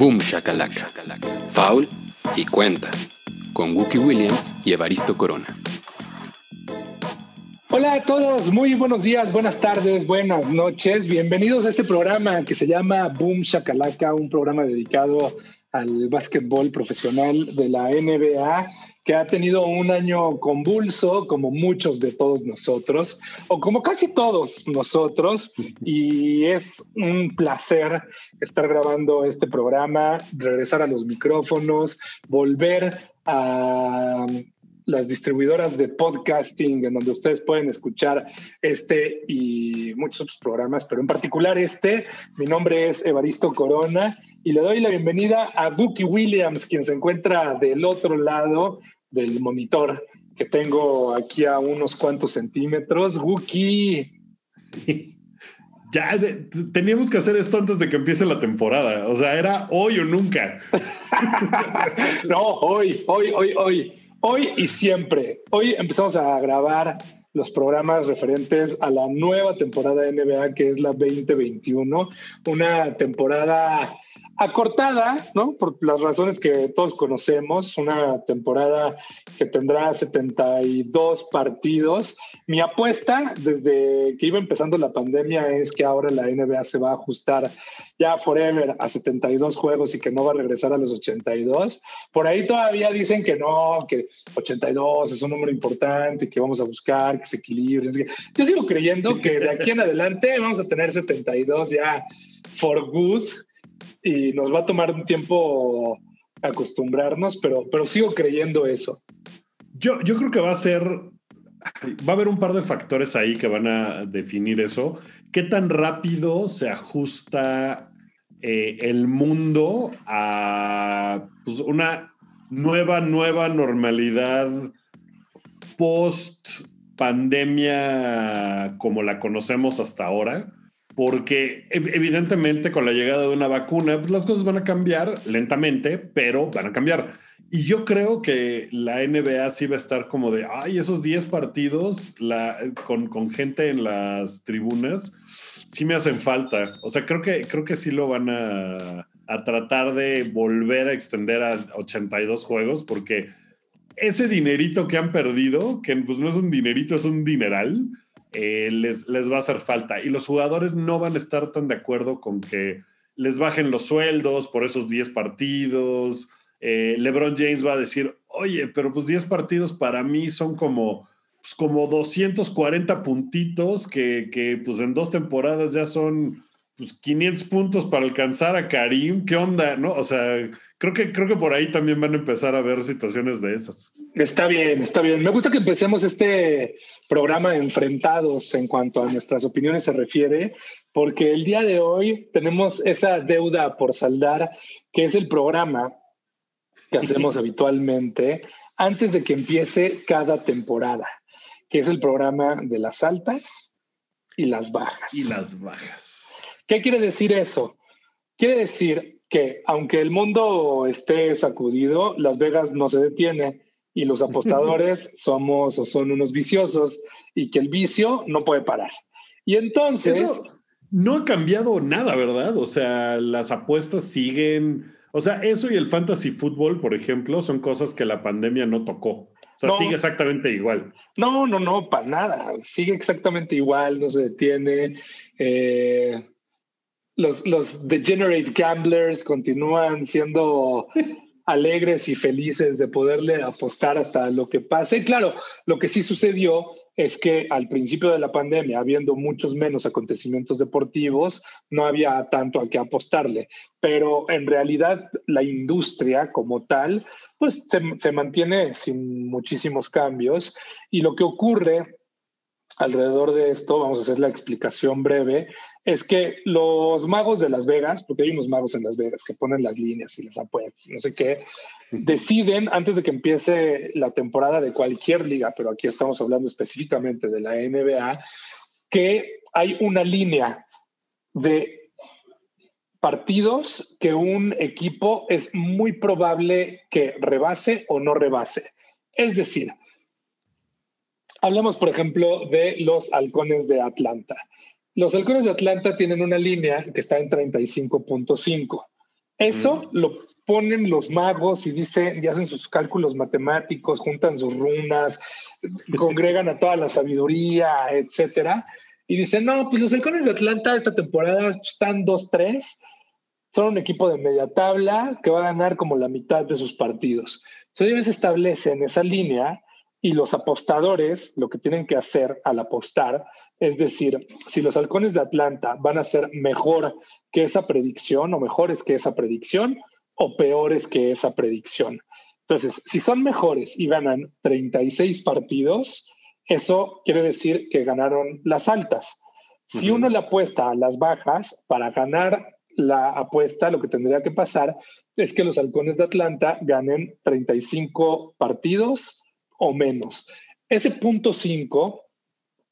Boom Shakalaka, Foul y Cuenta, con Wookie Williams y Evaristo Corona. Hola a todos, muy buenos días, buenas tardes, buenas noches. Bienvenidos a este programa que se llama Boom Shakalaka, un programa dedicado al básquetbol profesional de la NBA que ha tenido un año convulso, como muchos de todos nosotros, o como casi todos nosotros, y es un placer estar grabando este programa, regresar a los micrófonos, volver a las distribuidoras de podcasting en donde ustedes pueden escuchar este y muchos otros programas, pero en particular este. Mi nombre es Evaristo Corona y le doy la bienvenida a Bucky Williams, quien se encuentra del otro lado del monitor que tengo aquí a unos cuantos centímetros. Bucky. Ya teníamos que hacer esto antes de que empiece la temporada. O sea, era hoy o nunca. no, hoy, hoy, hoy, hoy. Hoy y siempre. Hoy empezamos a grabar los programas referentes a la nueva temporada de NBA que es la 2021. Una temporada acortada, ¿no? Por las razones que todos conocemos, una temporada que tendrá 72 partidos. Mi apuesta desde que iba empezando la pandemia es que ahora la NBA se va a ajustar ya forever a 72 juegos y que no va a regresar a los 82. Por ahí todavía dicen que no, que 82 es un número importante que vamos a buscar que se equilibre. Yo sigo creyendo que de aquí en adelante vamos a tener 72 ya for good y nos va a tomar un tiempo acostumbrarnos, pero, pero sigo creyendo eso. Yo, yo creo que va a ser, va a haber un par de factores ahí que van a definir eso. ¿Qué tan rápido se ajusta eh, el mundo a pues, una nueva, nueva normalidad post pandemia como la conocemos hasta ahora? Porque evidentemente con la llegada de una vacuna, pues las cosas van a cambiar lentamente, pero van a cambiar. Y yo creo que la NBA sí va a estar como de, ay, esos 10 partidos con, con, gente en las tribunas, sí me hacen falta. O sea, creo que, creo que sí lo van a, a tratar de volver a extender a 82 juegos, porque ese dinerito que han perdido, que pues no es un dinerito, es un dineral, eh, les, les va a hacer falta. Y los jugadores no van a estar tan de acuerdo con que les bajen los sueldos por esos 10 partidos. Eh, LeBron James va a decir, oye, pero pues 10 partidos para mí son como, pues como 240 puntitos que, que pues en dos temporadas ya son pues 500 puntos para alcanzar a Karim. ¿Qué onda? ¿No? O sea, creo que, creo que por ahí también van a empezar a ver situaciones de esas. Está bien, está bien. Me gusta que empecemos este programa enfrentados en cuanto a nuestras opiniones se refiere, porque el día de hoy tenemos esa deuda por saldar, que es el programa que hacemos habitualmente antes de que empiece cada temporada, que es el programa de las altas y las bajas. Y las bajas. ¿Qué quiere decir eso? Quiere decir que aunque el mundo esté sacudido, Las Vegas no se detiene y los apostadores somos o son unos viciosos y que el vicio no puede parar. Y entonces... no ha cambiado nada, ¿verdad? O sea, las apuestas siguen... O sea, eso y el fantasy fútbol, por ejemplo, son cosas que la pandemia no tocó. O sea, sigue exactamente igual. No, no, no, para nada. Sigue exactamente igual, no se detiene. Eh, los, los degenerate gamblers continúan siendo alegres y felices de poderle apostar hasta lo que pase. Claro, lo que sí sucedió es que al principio de la pandemia, habiendo muchos menos acontecimientos deportivos, no había tanto a qué apostarle. Pero en realidad la industria como tal, pues se, se mantiene sin muchísimos cambios. Y lo que ocurre alrededor de esto, vamos a hacer la explicación breve, es que los magos de Las Vegas, porque hay unos magos en Las Vegas que ponen las líneas y las apuestas, no sé qué, deciden antes de que empiece la temporada de cualquier liga, pero aquí estamos hablando específicamente de la NBA, que hay una línea de partidos que un equipo es muy probable que rebase o no rebase. Es decir, Hablamos, por ejemplo, de los halcones de Atlanta. Los halcones de Atlanta tienen una línea que está en 35.5. Eso lo ponen los magos y dicen y hacen sus cálculos matemáticos, juntan sus runas, congregan a toda la sabiduría, etcétera, y dicen, no, pues los halcones de Atlanta esta temporada están 2-3, son un equipo de media tabla que va a ganar como la mitad de sus partidos. Entonces ellos establecen esa línea y los apostadores lo que tienen que hacer al apostar es decir, si los halcones de Atlanta van a ser mejor que esa predicción o mejores que esa predicción o peores que esa predicción. Entonces, si son mejores y ganan 36 partidos, eso quiere decir que ganaron las altas. Si uno le apuesta a las bajas, para ganar la apuesta, lo que tendría que pasar es que los halcones de Atlanta ganen 35 partidos o menos. Ese punto 5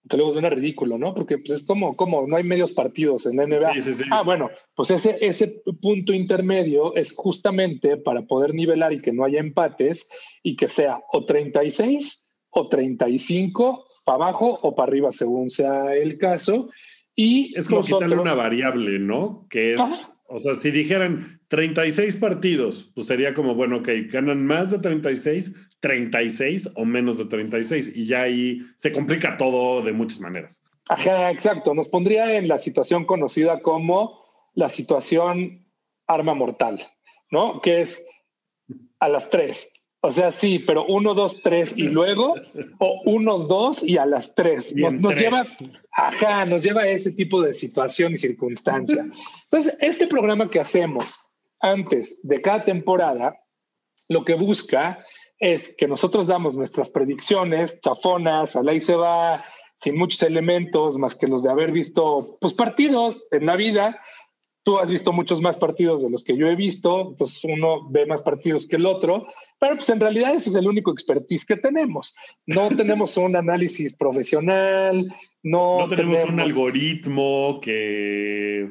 que luego suena ridículo, ¿no? Porque pues, es como, como no hay medios partidos en la NBA. Ah, bueno, pues ese, ese punto intermedio es justamente para poder nivelar y que no haya empates y que sea o 36 o 35 para abajo o para arriba, según sea el caso. Y es como quitarle una variable, ¿no? Que es, o sea, si dijeran 36 partidos, pues sería como, bueno, ok, ganan más de 36, 36 o menos de 36 y ya ahí se complica todo de muchas maneras. Ajá, exacto. Nos pondría en la situación conocida como la situación arma mortal, ¿no? Que es a las 3. O sea, sí, pero 1, 2, 3 y luego, o 1, 2 y a las 3. Nos, lleva, ajá, nos lleva a ese tipo de situación y circunstancia. Entonces, este programa que hacemos antes de cada temporada, lo que busca es que nosotros damos nuestras predicciones chafonas, a la se va, sin muchos elementos más que los de haber visto pues, partidos en la vida. Tú has visto muchos más partidos de los que yo he visto, pues uno ve más partidos que el otro, pero pues en realidad ese es el único expertise que tenemos. No tenemos un análisis profesional, no, no tenemos, tenemos un algoritmo que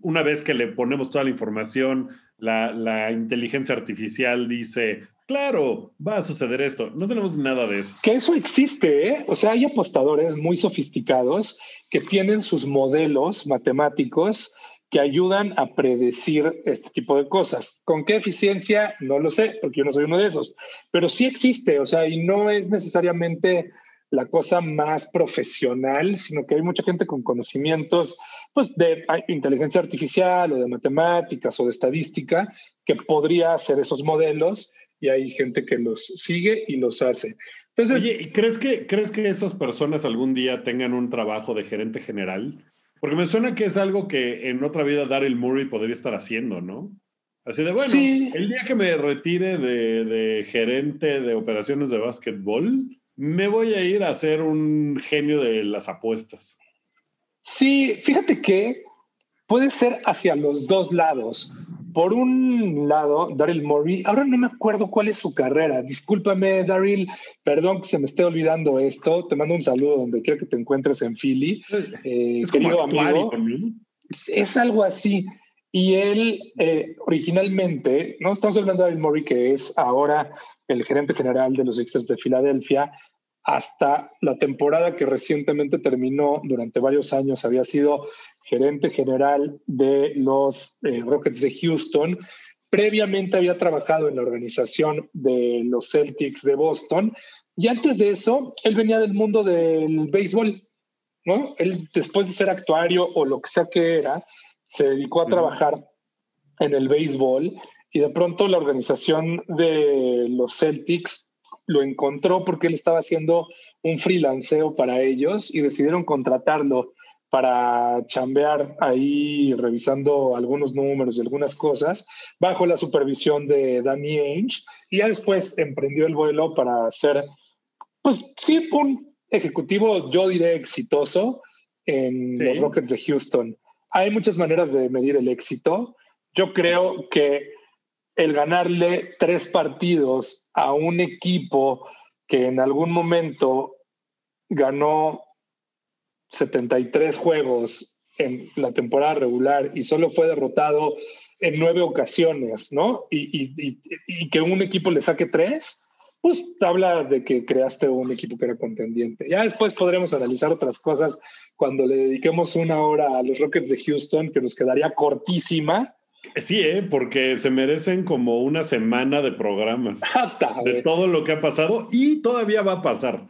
una vez que le ponemos toda la información, la, la, inteligencia artificial dice, claro, va a suceder esto. No tenemos nada de eso. Que eso existe, ¿eh? O sea, hay apostadores muy sofisticados que tienen sus modelos matemáticos que ayudan a predecir este tipo de cosas. ¿Con qué eficiencia? No lo sé, porque yo no soy uno de esos, pero sí existe, o sea, y no es necesariamente la cosa más profesional, sino que hay mucha gente con conocimientos pues, de inteligencia artificial o de matemáticas o de estadística que podría hacer esos modelos y hay gente que los sigue y los hace. Entonces, Oye, ¿crees que, ¿crees que esas personas algún día tengan un trabajo de gerente general? Porque me suena que es algo que en otra vida Daryl Murray podría estar haciendo, ¿no? Así de bueno, el día que me retire de, de, gerente de operaciones de básquetbol, me voy a ir a ser un genio de las apuestas. Sí, fíjate que puede ser hacia los dos lados por un lado, Daryl Morey, ahora no me acuerdo cuál es su carrera. Discúlpame, Daryl, perdón que se me esté olvidando esto. Te mando un saludo donde quiera que te encuentres en Philly. Eh, es querido amigo. Es algo así. Y él eh, originalmente, no estamos hablando de Daryl Morey, que es ahora el gerente general de los Sixers de Filadelfia, hasta la temporada que recientemente terminó durante varios años había sido gerente general de los eh, Rockets de Houston. Previamente había trabajado en la organización de los Celtics de Boston y antes de eso, él venía del mundo del béisbol, ¿no? Él, después de ser actuario o lo que sea que era, se dedicó a trabajar en el béisbol y de pronto la organización de los Celtics lo encontró porque él estaba haciendo un freelanceo para ellos y decidieron contratarlo para chambear ahí revisando algunos números y algunas cosas bajo la supervisión de Danny Ainge y ya después emprendió el vuelo para ser, pues sí, un ejecutivo, yo diré exitoso en los Rockets de Houston. Hay muchas maneras de medir el éxito. Yo creo que el ganarle tres partidos a un equipo que en algún momento ganó 73 juegos en la temporada regular y solo fue derrotado en nueve ocasiones, ¿no? Y, que un equipo le saque tres, pues habla de que creaste un equipo que era contendiente. Ya después podremos analizar otras cosas cuando le dediquemos una hora a los Rockets de Houston, que nos quedaría cortísima, Sí, ¿eh? porque se merecen como una semana de programas de todo lo que ha pasado y todavía va a pasar.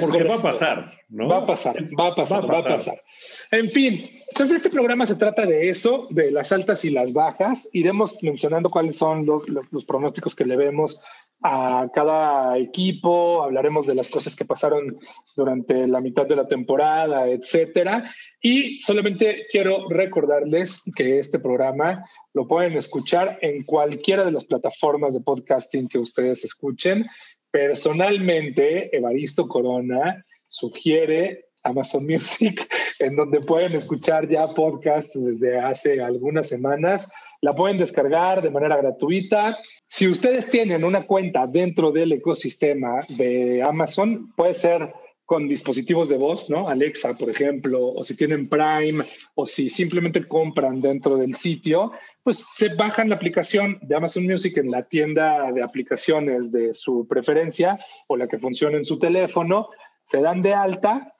Porque va a pasar, ¿no? Va a pasar, va a pasar, va a pasar. En fin, entonces este programa se trata de eso, de las altas y las bajas. Iremos mencionando cuáles son los, los pronósticos que le vemos a cada equipo, hablaremos de las cosas que pasaron durante la mitad de la temporada, etcétera. Y solamente quiero recordarles que este programa lo pueden escuchar en cualquiera de las plataformas de podcasting que ustedes escuchen. Personalmente, Evaristo Corona sugiere Amazon Music, en donde pueden escuchar ya podcasts desde hace algunas semanas. La pueden descargar de manera gratuita. Si ustedes tienen una cuenta dentro del ecosistema de Amazon, puede ser con dispositivos de voz, ¿no? Alexa, por ejemplo, o si tienen Prime, o si simplemente compran dentro del sitio, pues se bajan la aplicación de Amazon Music en la tienda de aplicaciones de su preferencia o la que funcione en su teléfono, se dan de alta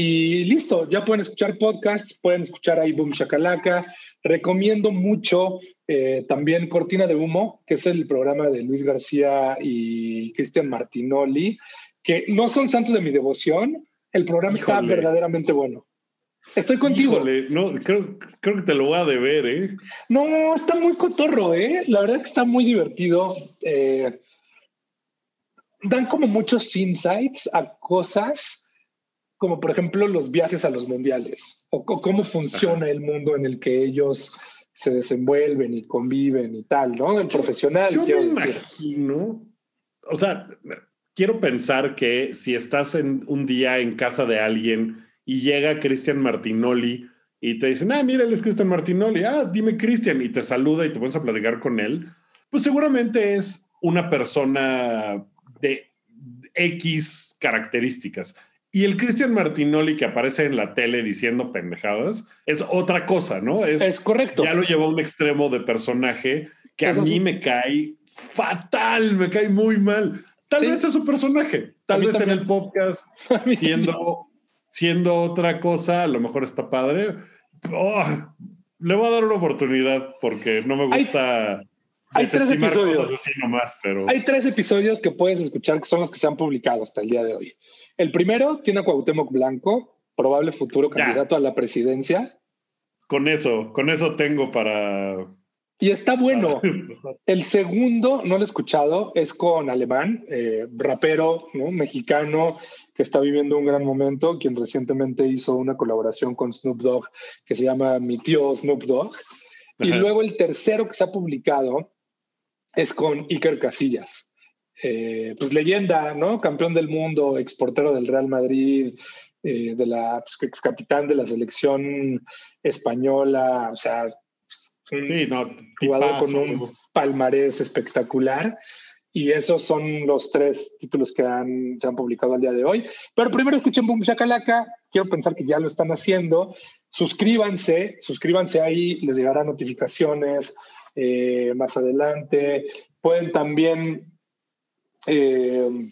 y listo, ya pueden escuchar podcasts, pueden escuchar ahí Boom Shakalaka. Recomiendo mucho eh, también Cortina de Humo, que es el programa de Luis García y Cristian Martinoli, que no son santos de mi devoción. El programa está verdaderamente bueno. Estoy contigo. no, creo, creo, que te lo voy a deber, ¿eh? No, está muy cotorro, ¿eh? La verdad que está muy divertido. Eh, dan como muchos insights a cosas como por ejemplo los viajes a los mundiales o, cómo funciona el mundo en el que ellos se desenvuelven y conviven y tal, ¿no? El profesional. Yo me imagino, o sea, quiero pensar que si estás en un día en casa de alguien y llega Cristian Martinoli y te dicen, ah, mira, él es Cristian Martinoli, ah, dime Cristian, y te saluda y te pones a platicar con él, pues seguramente es una persona de X características. Y el Cristian Martinoli que aparece en la tele diciendo pendejadas es otra cosa, ¿no? Es, correcto. Ya lo llevó a un extremo de personaje que a mí me cae fatal, me cae muy mal. Tal vez es su personaje, tal vez en el podcast, siendo, siendo otra cosa, a lo mejor está padre. Oh, le voy a dar una oportunidad porque no me gusta. Hay, tres episodios. Así nomás, pero... Hay tres episodios que puedes escuchar que son los que se han publicado hasta el día de hoy. El primero tiene a Cuauhtémoc Blanco, probable futuro candidato a la presidencia. Con eso, con eso tengo para. Y está bueno. El segundo, no lo he escuchado, es con Alemán, eh, rapero mexicano que está viviendo un gran momento, quien recientemente hizo una colaboración con Snoop Dogg que se llama Mi tío Snoop Dogg. Y luego el tercero que se ha publicado es con Iker Casillas. Eh, pues leyenda, ¿no? Campeón del mundo, exportero del Real Madrid, eh, de la pues, ex capitán de la selección española, o sea, un sí, no, jugador con un palmarés espectacular. Y esos son los tres títulos que han, se han publicado al día de hoy. Pero primero escuchen Boom Shakalaka. Quiero pensar que ya lo están haciendo. Suscríbanse, suscríbanse ahí, les llegarán notificaciones eh, más adelante. Pueden también eh,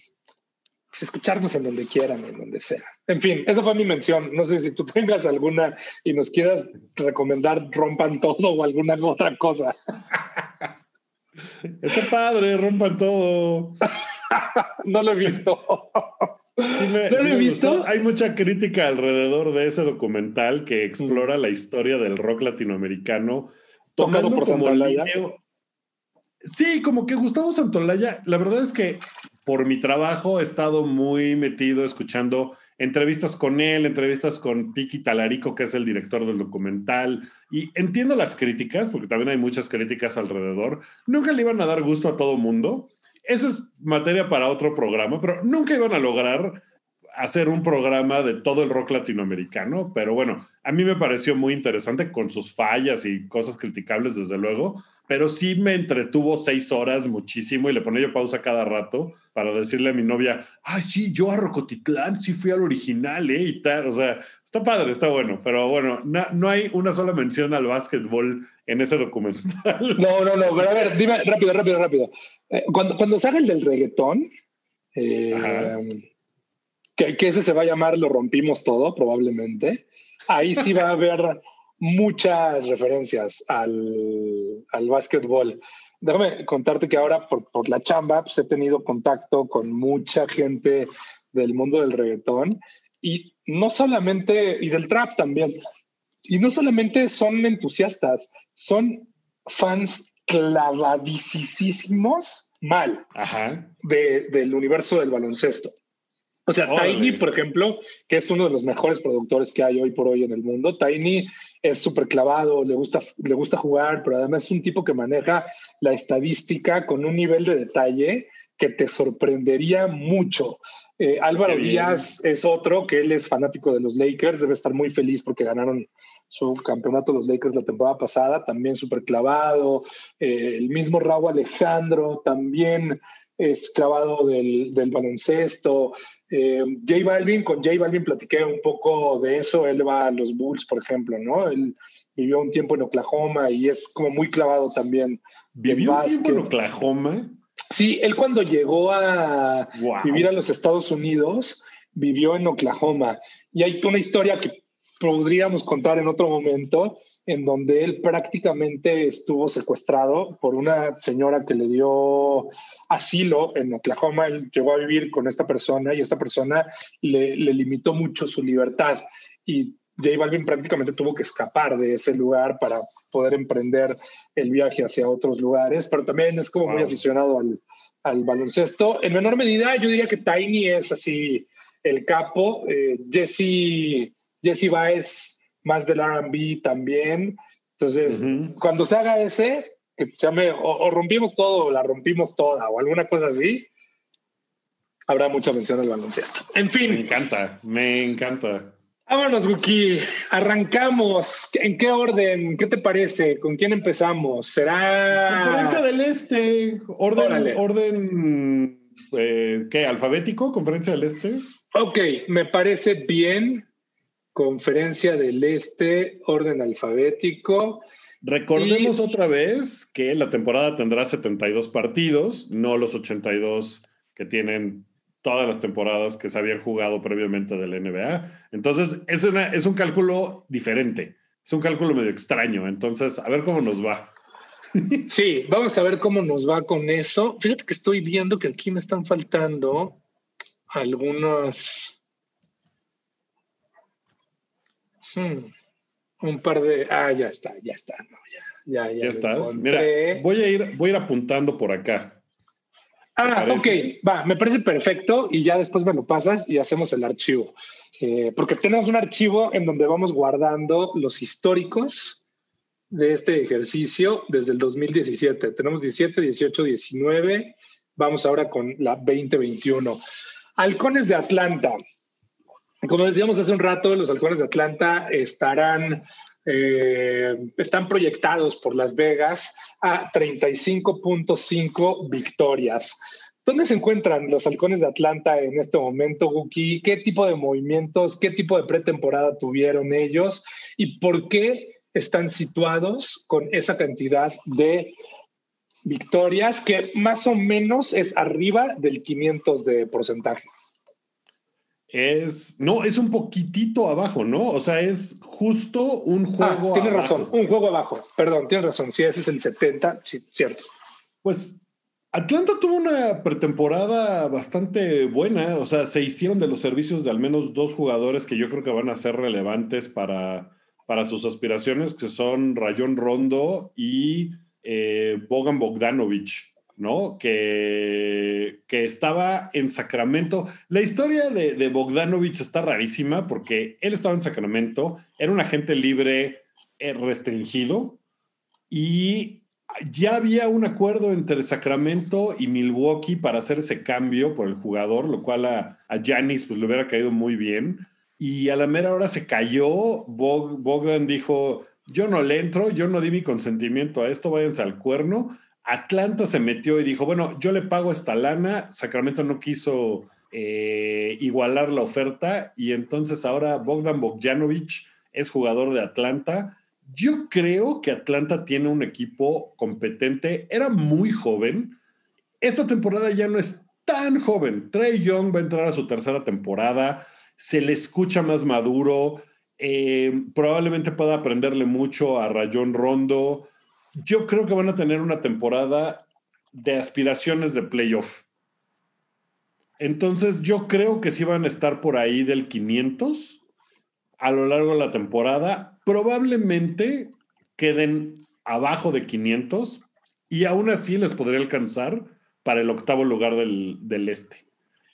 pues, escucharnos en donde quieran, en donde sea. En fin, esa fue mi mención. No sé si tú tengas alguna y nos quieras recomendar rompan todo o alguna otra cosa. Está padre, rompan todo. no lo he visto. ¿No lo he visto? Hay mucha crítica alrededor de ese documental que explora mm. la historia del rock latinoamericano, tomando por como Sí, como que Gustavo Santolaya, la verdad es que por mi trabajo he estado muy metido escuchando entrevistas con él, entrevistas con Piki Talarico, que es el director del documental, y entiendo las críticas, porque también hay muchas críticas alrededor. Nunca le iban a dar gusto a todo mundo. Esa es materia para otro programa, pero nunca iban a lograr hacer un programa de todo el rock latinoamericano, pero bueno, a mí me pareció muy interesante con sus fallas y cosas criticables, desde luego, pero sí me entretuvo seis horas muchísimo y le ponía yo pausa cada rato para decirle a mi novia, ay, sí, yo a Rocotitlán sí fui al original, ¿eh? Y tal, o sea, está padre, está bueno, pero bueno, no, hay una sola mención al básquetbol en ese documental. No, no, no, pero a ver, dime rápido, rápido, rápido. Eh, cuando, cuando salga el del reggaetón, eh, que, que ese se va a llamar Lo rompimos todo, probablemente, ahí sí va a haber muchas referencias al, al básquetbol. Déjame contarte que ahora por, por la chamba pues, he tenido contacto con mucha gente del mundo del reggaetón y no solamente, y del trap también, y no solamente son entusiastas, son fans clavadísimos mal De, del universo del baloncesto. O sea, Tiny, por ejemplo, que es uno de los mejores productores que hay hoy por hoy en el mundo, Tiny es súper clavado, le gusta, le gusta jugar, pero además es un tipo que maneja la estadística con un nivel de detalle que te sorprendería mucho. Eh, Álvaro Díaz es otro, que él es fanático de los Lakers, debe estar muy feliz porque ganaron su campeonato los Lakers la temporada pasada, también súper clavado. Eh, el mismo Raúl Alejandro también es clavado del, del baloncesto. Eh, J Balvin, con J Balvin platiqué un poco de eso, él va a los Bulls, por ejemplo, ¿no? Él vivió un tiempo en Oklahoma y es como muy clavado también. ¿Vivió un tiempo en Oklahoma? Sí, él cuando llegó a vivir a los Estados Unidos, vivió en Oklahoma. Y hay una historia que podríamos contar en otro momento, en donde él prácticamente estuvo secuestrado por una señora que le dio asilo en Oklahoma. Él llegó a vivir con esta persona y esta persona le, limitó mucho su libertad. Y J Balvin prácticamente tuvo que escapar de ese lugar para poder emprender el viaje hacia otros lugares, pero también es como muy aficionado al, al, baloncesto. En menor medida, yo diría que Tiny es así el capo. Eh, Jesse, Jesse Baez más del RB también. Entonces, cuando se haga ese, que llame, o, rompimos todo, o la rompimos toda, o alguna cosa así, habrá mucha mención al baloncesto. En fin. Me encanta, me encanta. Vámonos, Guki. Arrancamos. ¿En qué orden? ¿Qué te parece? ¿Con quién empezamos? ¿Será. Conferencia del Este. Orden. orden eh, ¿Qué? ¿Alfabético? ¿Conferencia del Este? Ok, me parece bien. Conferencia del Este, orden alfabético. Recordemos otra vez que la temporada tendrá 72 partidos, no los 82 que tienen todas las temporadas que se habían jugado previamente del NBA. Entonces, es, una, es un cálculo diferente, es un cálculo medio extraño. Entonces, a ver cómo nos va. Sí, vamos a ver cómo nos va con eso. Fíjate que estoy viendo que aquí me están faltando algunos Hmm. Un par de. Ah, ya está, ya está. ya, ya, ya. estás. Mira, voy a, ir, voy a ir apuntando por acá. Ah, ok, va, me parece perfecto y ya después me lo pasas y hacemos el archivo. Eh, porque tenemos un archivo en donde vamos guardando los históricos de este ejercicio desde el 2017. Tenemos 17, 18, 19. Vamos ahora con la 2021. Halcones de Atlanta. Como decíamos hace un rato, los halcones de Atlanta estarán, eh, están proyectados por Las Vegas a 35.5 victorias. ¿Dónde se encuentran los halcones de Atlanta en este momento, Guki? ¿Qué tipo de movimientos, qué tipo de pretemporada tuvieron ellos? ¿Y por qué están situados con esa cantidad de victorias que más o menos es arriba del 500 de porcentaje? Es, no, es un poquitito abajo, ¿no? O sea, es justo un ah, juego. Ah, tienes razón, un juego abajo. Perdón, tienes razón. Sí, ese es el 70, sí, cierto. Pues Atlanta tuvo una pretemporada bastante buena. O sea, se hicieron de los servicios de al menos dos jugadores que yo creo que van a ser relevantes para, para sus aspiraciones, que son Rayón Rondo y eh, Bogan Bogdanovich. ¿No? Que, que estaba en Sacramento. La historia de, de Bogdanovich está rarísima porque él estaba en Sacramento, era un agente libre eh, restringido y ya había un acuerdo entre Sacramento y Milwaukee para hacer ese cambio por el jugador, lo cual a, a Giannis pues, le hubiera caído muy bien. Y a la mera hora se cayó. Bogdan dijo: Yo no le entro, yo no di mi consentimiento a esto, váyanse al cuerno. Atlanta se metió y dijo, bueno, yo le pago esta lana, Sacramento no quiso eh, igualar la oferta y entonces ahora Bogdan Bogdanovic es jugador de Atlanta. Yo creo que Atlanta tiene un equipo competente, era muy joven, esta temporada ya no es tan joven, Trey Young va a entrar a su tercera temporada, se le escucha más maduro, Eh, probablemente pueda aprenderle mucho a Rayón Rondo. Yo creo que van a tener una temporada de aspiraciones de playoff. Entonces yo creo que sí van a estar por ahí del 500 a lo largo de la temporada. Probablemente queden abajo de 500 y aún así les podría alcanzar para el octavo lugar del, del este.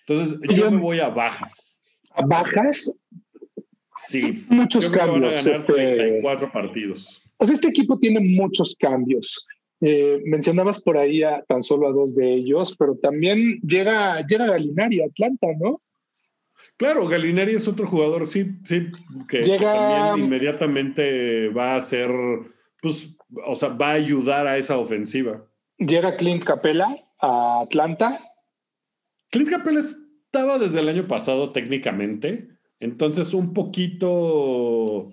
Entonces yo me voy a bajas. ¿A bajas? Sí. Muchos cambios. Van a ganar este... 34 partidos. Sea, este equipo tiene muchos cambios. Eh, mencionabas por ahí a, tan solo a dos de ellos, pero también llega, llega Galinari a Atlanta, ¿no? Claro, Galinari es otro jugador, sí, sí, que, llega... también inmediatamente va a ser, pues, o sea, va a ayudar a esa ofensiva. Llega Clint Capella a Atlanta. Clint Capella estaba desde el año pasado técnicamente, entonces un poquito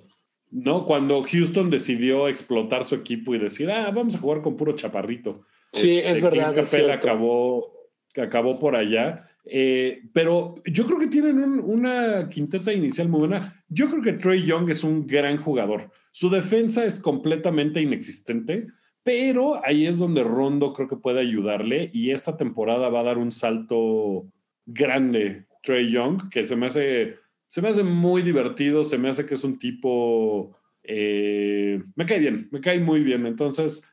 ¿no? Cuando Houston decidió explotar su equipo y decir, ah, vamos a jugar con puro chaparrito. Sí, es este, verdad. Capela acabó, acabó por allá. Eh, pero yo creo que tienen una quinteta inicial muy buena. Yo creo que Trey Young es un gran jugador. Su defensa es completamente inexistente, pero ahí es donde Rondo creo que puede ayudarle y esta temporada va a dar un salto grande Trey Young, que se me hace se me hace muy divertido, se me hace que es un tipo, eh, me cae bien, me cae muy bien. Entonces,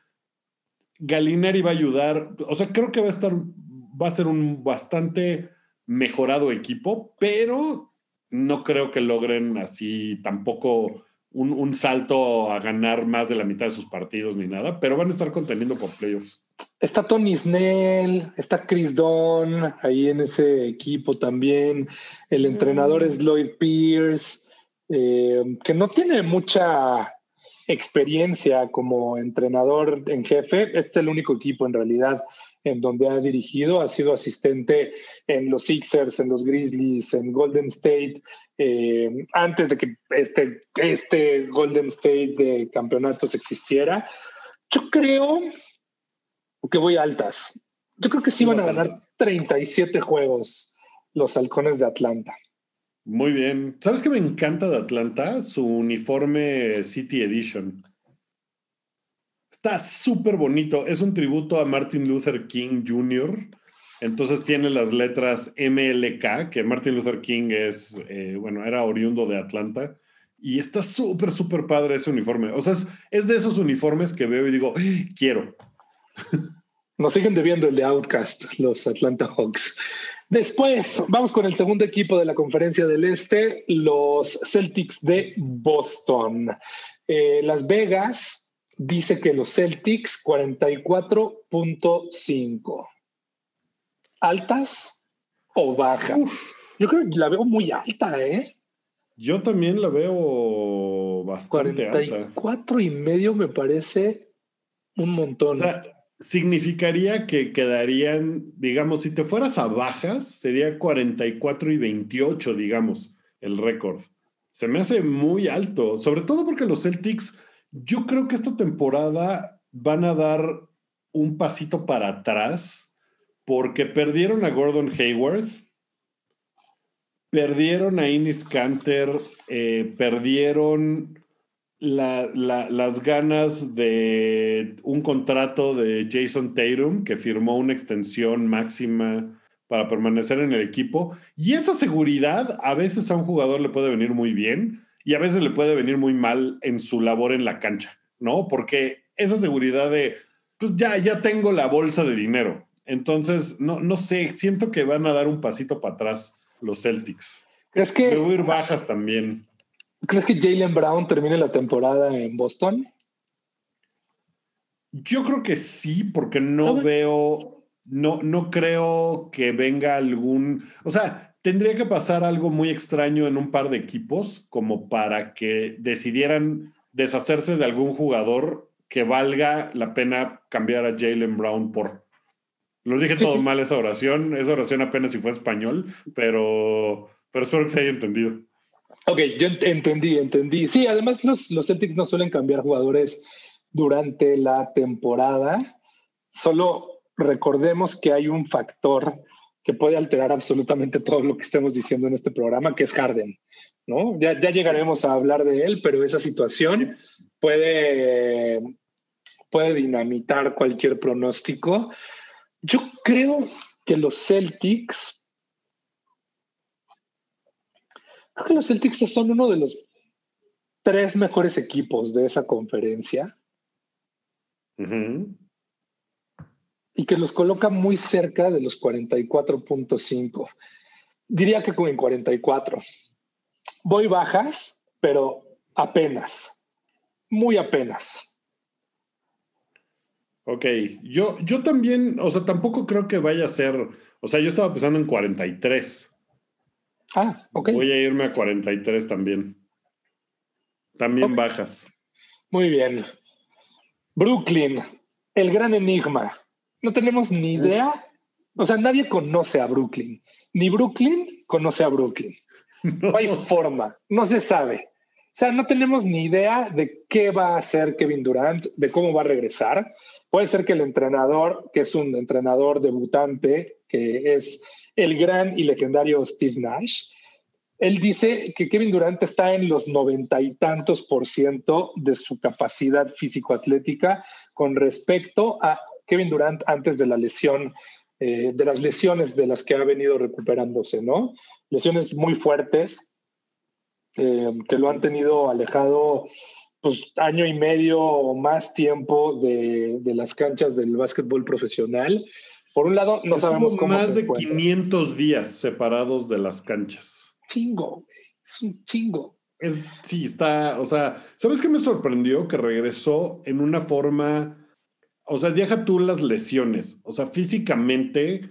Galinari va a ayudar, o sea, creo que va a estar, va a ser un bastante mejorado equipo, pero no creo que logren así tampoco un, un, salto a ganar más de la mitad de sus partidos ni nada, pero van a estar conteniendo por playoffs. Está Tony Snell, está Chris Don ahí en ese equipo también. El entrenador es Lloyd Pierce, eh, que no tiene mucha experiencia como entrenador en jefe. Este es el único equipo en realidad en donde ha dirigido. Ha sido asistente en los Sixers, en los Grizzlies, en Golden State, eh, antes de que este, este Golden State de campeonatos existiera. Yo creo que voy altas. Yo creo que sí van a ganar 37 juegos los halcones de Atlanta. Muy bien. ¿Sabes qué me encanta de Atlanta? Su uniforme City Edition. Está súper bonito. Es un tributo a Martin Luther King Jr. Entonces tiene las letras MLK, que Martin Luther King es, eh, bueno, era oriundo de Atlanta. Y está súper, súper padre ese uniforme. O sea, es, es, de esos uniformes que veo y digo, quiero. Nos siguen debiendo el de Outcast, los Atlanta Hawks. Después, vamos con el segundo equipo de la conferencia del Este, los Celtics de Boston. Eh, Las Vegas dice que los Celtics 44.5. ¿Altas o bajas? Yo creo que la veo muy alta, ¿eh? Yo también la veo bastante 44 y medio me parece un montón significaría que quedarían, digamos, si te fueras a bajas, sería 44 y 28, digamos, el récord. Se me hace muy alto, sobre todo porque los Celtics, yo creo que esta temporada van a dar un pasito para atrás porque perdieron a Gordon Hayward, perdieron a Innis Canter, eh, perdieron las ganas de un contrato de Jason Tatum, que firmó una extensión máxima para permanecer en el equipo. Y esa seguridad a veces a un jugador le puede venir muy bien y a veces le puede venir muy mal en su labor en la cancha, ¿no? Porque esa seguridad de, pues ya, ya tengo la bolsa de dinero. Entonces, no, no sé, siento que van a dar un pasito para atrás los Celtics. Es que... Debo ir bajas también. ¿Crees que Jalen Brown termine la temporada en Boston? Yo creo que sí, porque no veo, no, no creo que venga algún, o sea, tendría que pasar algo muy extraño en un par de equipos como para que decidieran deshacerse de algún jugador que valga la pena cambiar a Jalen Brown por. Lo dije todo mal esa oración, esa oración apenas si fue español, pero, pero espero que se haya entendido. Ok, yo entendí, entendí. Sí, además los, los Celtics no suelen cambiar jugadores durante la temporada. Solo recordemos que hay un factor que puede alterar absolutamente todo lo que estemos diciendo en este programa, que es Harden. ¿no? Ya, ya llegaremos a hablar de él, pero esa situación puede, puede dinamitar cualquier pronóstico. Yo creo que los Celtics, creo que los Celtics son uno de los tres mejores equipos de esa conferencia. Y que los coloca muy cerca de los 44.5. Diría que en 44. Voy bajas, pero apenas. Muy apenas. Ok, yo, yo también, o sea, tampoco creo que vaya a ser, o sea, yo estaba pensando en 43. Ah, ok. Voy a irme a 43 también. También bajas. Muy bien. Brooklyn, el gran enigma. No tenemos ni idea. O sea, nadie conoce a Brooklyn. Ni Brooklyn conoce a Brooklyn. No. no hay forma. No se sabe. O sea, no tenemos ni idea de qué va a hacer Kevin Durant, de cómo va a regresar. Puede ser que el entrenador, que es un entrenador debutante, que es el gran y legendario Steve Nash, él dice que Kevin Durant está en los noventa y tantos por ciento de su capacidad físico-atlética con respecto a Kevin Durant antes de la lesión, eh, de las lesiones de las que ha venido recuperándose, ¿no? Lesiones muy fuertes eh, que lo han tenido alejado pues año y medio o más tiempo de, de las canchas del básquetbol profesional. Por un lado, no Estuvo sabemos cómo más se de encuentra. 500 días separados de las canchas. Chingo, es un chingo. Es, sí, está, o sea, ¿sabes qué me sorprendió? Que regresó en una forma, o sea, deja tú las lesiones, o sea, físicamente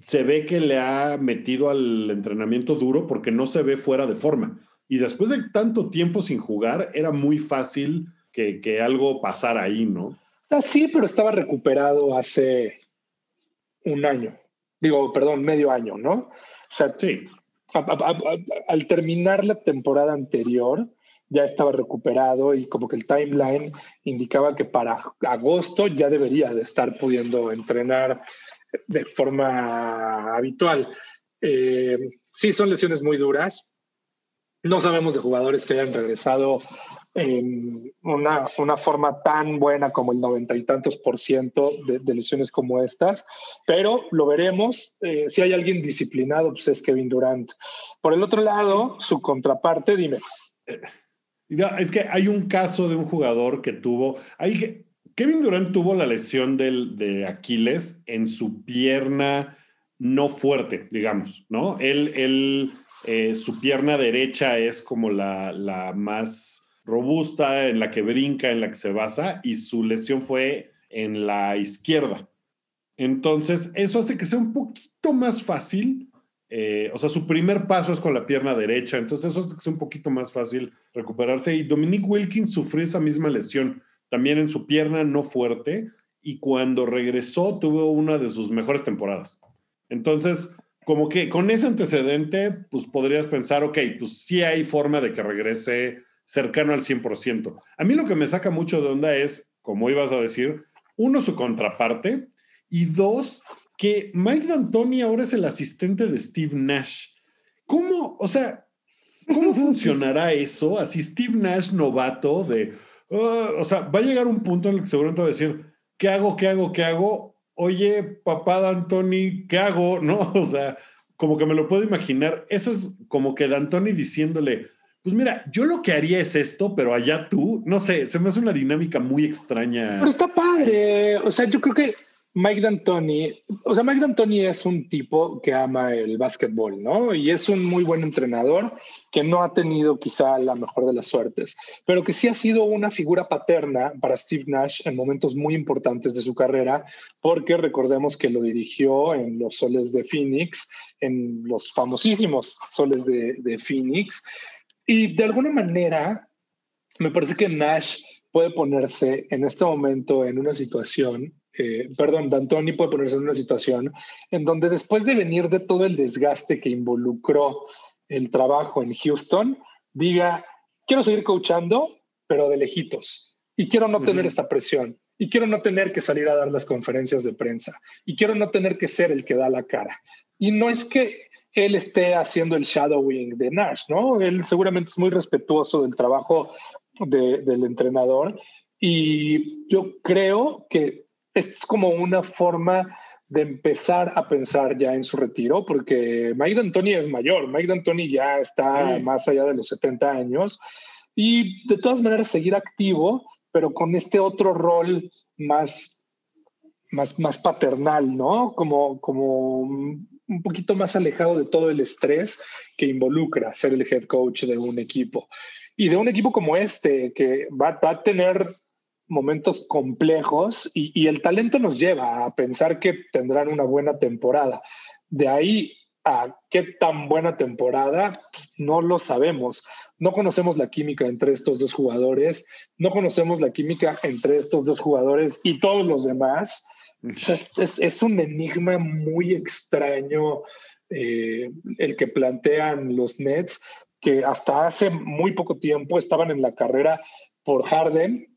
se ve que le ha metido al entrenamiento duro porque no se ve fuera de forma. Y después de tanto tiempo sin jugar, era muy fácil que, que algo pasara ahí, ¿no? Sea, sí, pero estaba recuperado hace un año. Digo, perdón, medio año, ¿no? O sea, Sí, a- a- a- al terminar la temporada anterior, ya estaba recuperado y como que el timeline indicaba que para agosto ya debería de estar pudiendo entrenar de forma habitual. Eh, sí, son lesiones muy duras. No sabemos de jugadores que hayan regresado en una, una forma tan buena como el noventa y tantos por ciento de, de lesiones como estas, pero lo veremos. Eh, si hay alguien disciplinado, pues es Kevin Durant. Por el otro lado, su contraparte, dime. Es que hay un caso de un jugador que tuvo. Kevin Durant tuvo la lesión del, de Aquiles en su pierna no fuerte, digamos, ¿no? Él, él eh, su pierna derecha es como la, la más robusta, en la que brinca, en la que se basa, y su lesión fue en la izquierda. Entonces, eso hace que sea un poquito más fácil. Eh, o sea, su primer paso es con la pierna derecha, entonces eso sea un poquito más fácil recuperarse. Y Dominic Wilkins sufrió esa misma lesión, también en su pierna no fuerte, y cuando regresó tuvo una de sus mejores temporadas. Entonces, como que con ese antecedente, pues podrías pensar, ok, pues sí hay forma de que regrese cercano al 100%. A mí lo que me saca mucho de onda es, como ibas a decir, uno, su contraparte, y dos, que Mike D'Antoni ahora es el asistente de Steve Nash. ¿Cómo, o sea, cómo funcionará eso? Así Steve Nash novato de, "Ah", o sea, va a llegar un punto en el que seguramente va a decir, ¿qué hago, qué hago, qué hago? Oye, papá D'Antoni, ¿qué hago? ¿No? O sea, como que me lo puedo imaginar. Eso es como que D'Antoni diciéndole, pues mira, yo lo que haría es esto, pero allá tú, no sé, se me hace una dinámica muy extraña. Pero está padre. O sea, yo creo que Mike D'Antoni, o sea, Mike D'Antoni es un tipo que ama el básquetbol, ¿no? Y es un muy buen entrenador que no ha tenido quizá la mejor de las suertes, pero que sí ha sido una figura paterna para Steve Nash en momentos muy importantes de su carrera, porque recordemos que lo dirigió en los soles de Phoenix, en los famosísimos soles de, de Phoenix. Y de alguna manera, me parece que Nash puede ponerse en este momento en una situación, eh, perdón, D'Antoni puede ponerse en una situación en donde después de venir de todo el desgaste que involucró el trabajo en Houston, diga, quiero seguir coachando, pero de lejitos, y quiero no tener Ujú. esta presión. y quiero no tener que salir a dar las conferencias de prensa y quiero no tener que ser el que da la cara. Y no es que él esté haciendo el shadowing de Nash, ¿no? Él seguramente es muy respetuoso del trabajo del entrenador y yo creo que es como una forma de empezar a pensar ya en su retiro, porque Mike D'Antoni es mayor, Mike D'Antoni ya está más allá de los 70 años y de todas maneras seguir activo, pero con este otro rol más, más, más paternal, ¿no? Como, como un poquito más alejado de todo el estrés que involucra ser el head coach de un equipo. Y de un equipo como este, que va, va a tener momentos complejos y, el talento nos lleva a pensar que tendrán una buena temporada. De ahí a qué tan buena temporada, no lo sabemos. No conocemos la química entre estos dos jugadores, no conocemos la química entre estos dos jugadores y todos los demás. es, es, un enigma muy extraño eh, el que plantean los Nets, que hasta hace muy poco tiempo estaban en la carrera por Harden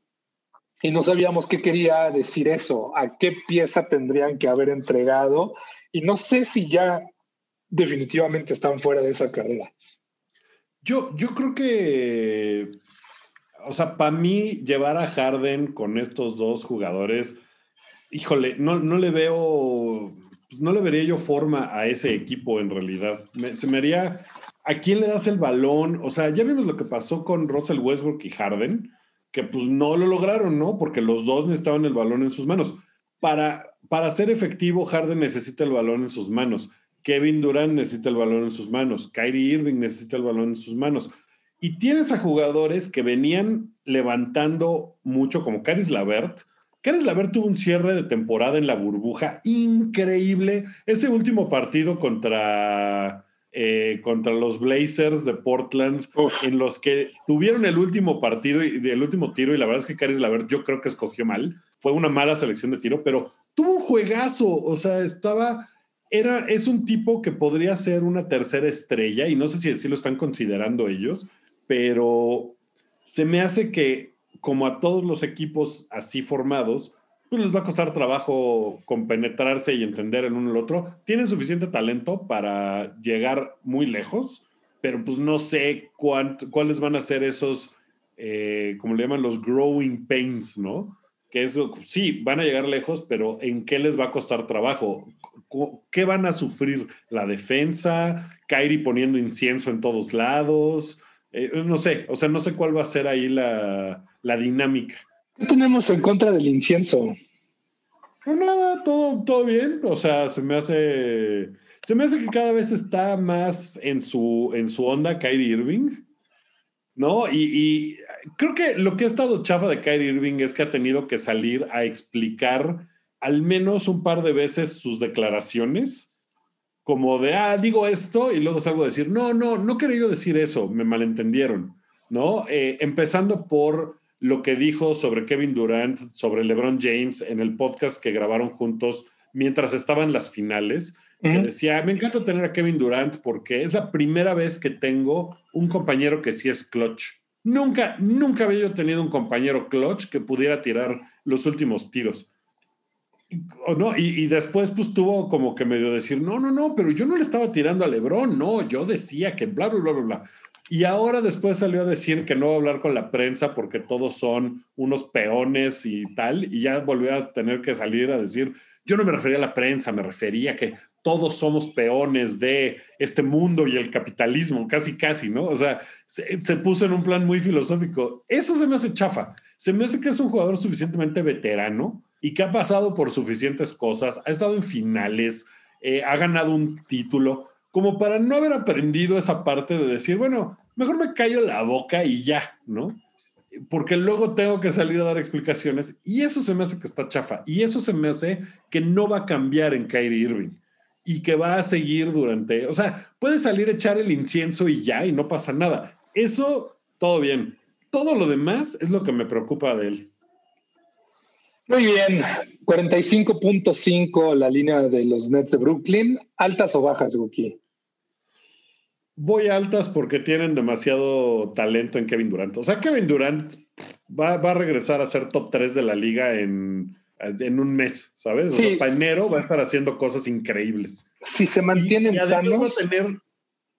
y no sabíamos qué quería decir eso, a qué pieza tendrían que haber entregado. Y no sé si ya definitivamente están fuera de esa carrera. Yo, yo creo que, o sea, para mí llevar a Harden con estos dos jugadores, híjole, no, no le veo, pues no le vería yo forma a ese equipo en realidad. se me haría, ¿a quién le das el balón? O sea, ya vimos lo que pasó con Russell Westbrook y Harden, que pues no lo lograron, ¿no? Porque los dos necesitaban el balón en sus manos. Para, para ser efectivo, Harden necesita el balón en sus manos. Kevin Durant necesita el balón en sus manos, Kyrie Irving necesita el balón en sus manos. Y tienes a jugadores que venían levantando mucho, como Caris Lavert. Caris Lavert tuvo un cierre de temporada en la burbuja increíble. Ese último partido contra, eh, contra los Blazers de Portland, en los que tuvieron el último partido y el último tiro, y la verdad es que Caris Lavert yo creo que escogió mal. Fue una mala selección de tiro, pero tuvo un juegazo. O sea, estaba era, es un tipo que podría ser una tercera estrella, y no sé si así lo están considerando ellos, pero se me hace que, como a todos los equipos así formados, pues les va a costar trabajo compenetrarse y entender el uno el otro. Tienen suficiente talento para llegar muy lejos, pero pues no sé cuáles van a ser esos, eh, como le llaman, los growing pains, ¿no? Que eso, sí, van a llegar lejos, pero ¿en qué les va a costar trabajo? ¿Qué van a sufrir? ¿La defensa? ¿Kyrie poniendo incienso en todos lados? Eh, no sé, o sea, no sé cuál va a ser ahí la, dinámica. ¿Qué tenemos en contra del incienso? No, nada, todo, todo bien. O sea, se me hace. Se me hace que cada vez está más en su, en su onda Kyrie Irving. ¿No? Y, y creo que lo que ha estado chafa de Kyrie Irving es que ha tenido que salir a explicar al menos un par de veces sus declaraciones, como de, ah, digo esto, y luego salgo a decir, no, no, no quería decir eso, me malentendieron, ¿no? Eh, empezando por lo que dijo sobre Kevin Durant, sobre LeBron James en el podcast que grabaron juntos mientras estaban las finales. decía, me encanta tener a Kevin Durant porque es la primera vez que tengo un compañero que sí es clutch. Nunca, nunca había yo tenido un compañero clutch que pudiera tirar los últimos tiros. No, y, después pues tuvo como que medio decir, no, no, no, pero yo no le estaba tirando a Lebron, no, yo decía que bla, bla, bla, bla, bla. Y ahora después salió a decir que no va a hablar con la prensa porque todos son unos peones y tal, y ya volvió a tener que salir a decir, yo no me refería a la prensa, me refería a que todos somos peones de este mundo y el capitalismo, casi, casi, ¿no? O sea, se, puso en un plan muy filosófico. Eso se me hace chafa. Se me hace que es un jugador suficientemente veterano y que ha pasado por suficientes cosas, ha estado en finales, eh, ha ganado un título, como para no haber aprendido esa parte de decir, bueno, mejor me callo la boca y ya, ¿no? Porque luego tengo que salir a dar explicaciones y eso se me hace que está chafa y eso se me hace que no va a cambiar en Kyrie Irving y que va a seguir durante, o sea, puede salir a echar el incienso y ya y no pasa nada. Eso, todo bien. Todo lo demás es lo que me preocupa de él. Muy bien, 45.5 la línea de los Nets de Brooklyn. ¿Altas o bajas, Guki? Voy altas porque tienen demasiado talento en Kevin Durant. O sea, Kevin Durant va, a regresar a ser top 3 de la liga en, en un mes, ¿sabes? O sea, para enero va a estar haciendo cosas increíbles. Si se mantienen sanos. tener,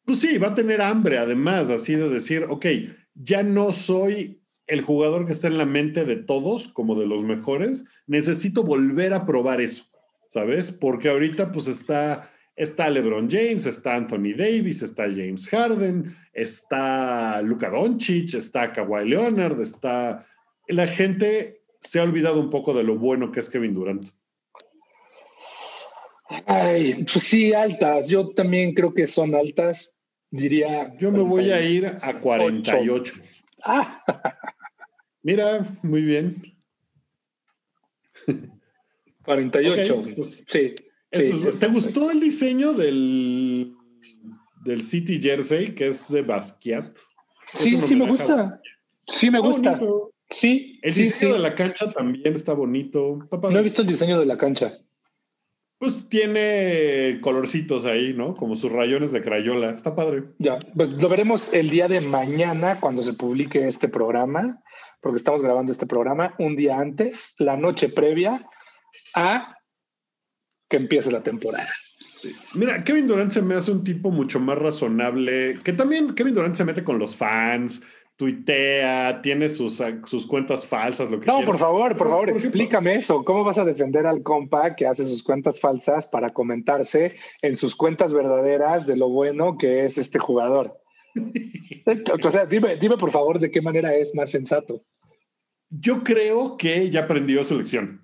pues sí, va a tener hambre, además, así de decir, ok, ya no soy el jugador que está en la mente de todos, como de los mejores, necesito volver a probar eso, ¿sabes? Porque ahorita pues está Está LeBron James, está Anthony Davis, está James Harden, está Luka Doncic, está Kawhi Leonard, está... La gente se ha olvidado un poco de lo bueno que es Kevin Durant. Ay, pues sí, altas. Yo también creo que son altas. Diría. Yo me voy a ir a 48. Ah. Mira, muy bien. 48. Pues sí. ¿Te gustó el diseño del, del City Jersey, que es de Basquiat? Sí, sí me gusta. Sí me gusta. Sí. El diseño de la cancha también está bonito. no he visto el diseño de la cancha. Pues tiene colorcitos ahí, ¿no? Como sus rayones de crayola. Está padre. Ya, pues lo veremos el día de mañana cuando se publique este programa, porque estamos grabando este programa un día antes, la noche previa a que empiece la temporada. Mira, Kevin Durant se me hace un tipo mucho más razonable, que también Kevin Durant se mete con los fans, tuitea, tiene sus, sus cuentas falsas, lo que No, por favor, por favor, explícame eso. ¿Cómo vas a defender al compa que hace sus cuentas falsas para comentarse en sus cuentas verdaderas de lo bueno que es este jugador? o sea, dime, dime por favor de qué manera es más sensato. Yo creo que ya aprendió su lección.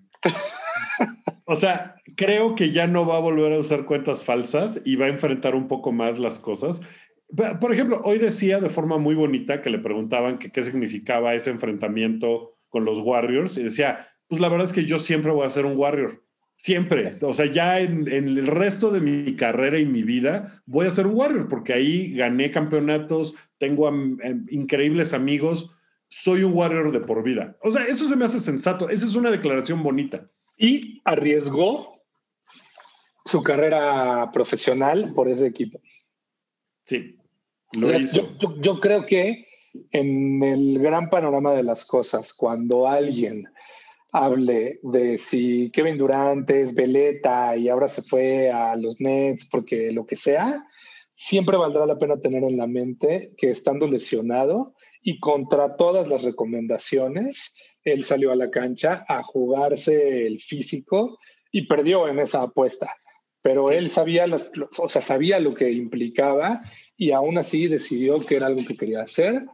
O sea, creo que ya no va a volver a usar cuentas falsas y va a enfrentar un poco más las cosas. Por ejemplo, hoy decía de forma muy bonita que le preguntaban que qué significaba ese enfrentamiento con los Warriors y decía, pues la verdad es que yo siempre voy a ser un Warrior. Siempre. O sea, ya en, el resto de mi carrera y mi vida voy a ser un Warrior porque ahí gané campeonatos, tengo increíbles amigos, soy un Warrior de por vida. O sea, eso se me hace sensato. Esa es una declaración bonita y arriesgó su carrera profesional por ese equipo. Sí, lo hizo. Yo, creo que en el gran panorama de las cosas, cuando alguien hable de si Kevin Durant es veleta y ahora se fue a los Nets porque lo que sea, siempre valdrá la pena tener en la mente que estando lesionado y contra todas las recomendaciones, él salió a la cancha a jugarse el físico y perdió en esa apuesta. Pero él sabía, las, o sea, sabía lo que implicaba y aún así decidió que era algo que quería hacer.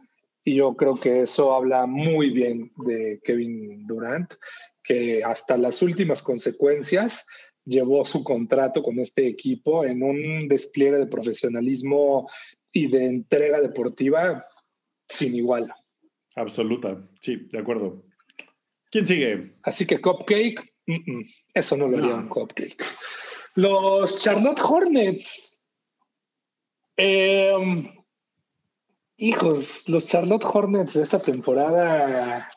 Y yo creo que eso habla muy bien de Kevin Durant, que hasta las últimas consecuencias llevó su contrato con este equipo en un despliegue de profesionalismo y de entrega deportiva sin igual. Absoluta, sí, de acuerdo. ¿Quién sigue? Así que Cupcake, eso no lo haría un Cupcake. Los Charlotte Hornets. Em, hijos, los Charlotte Hornets de esta temporada.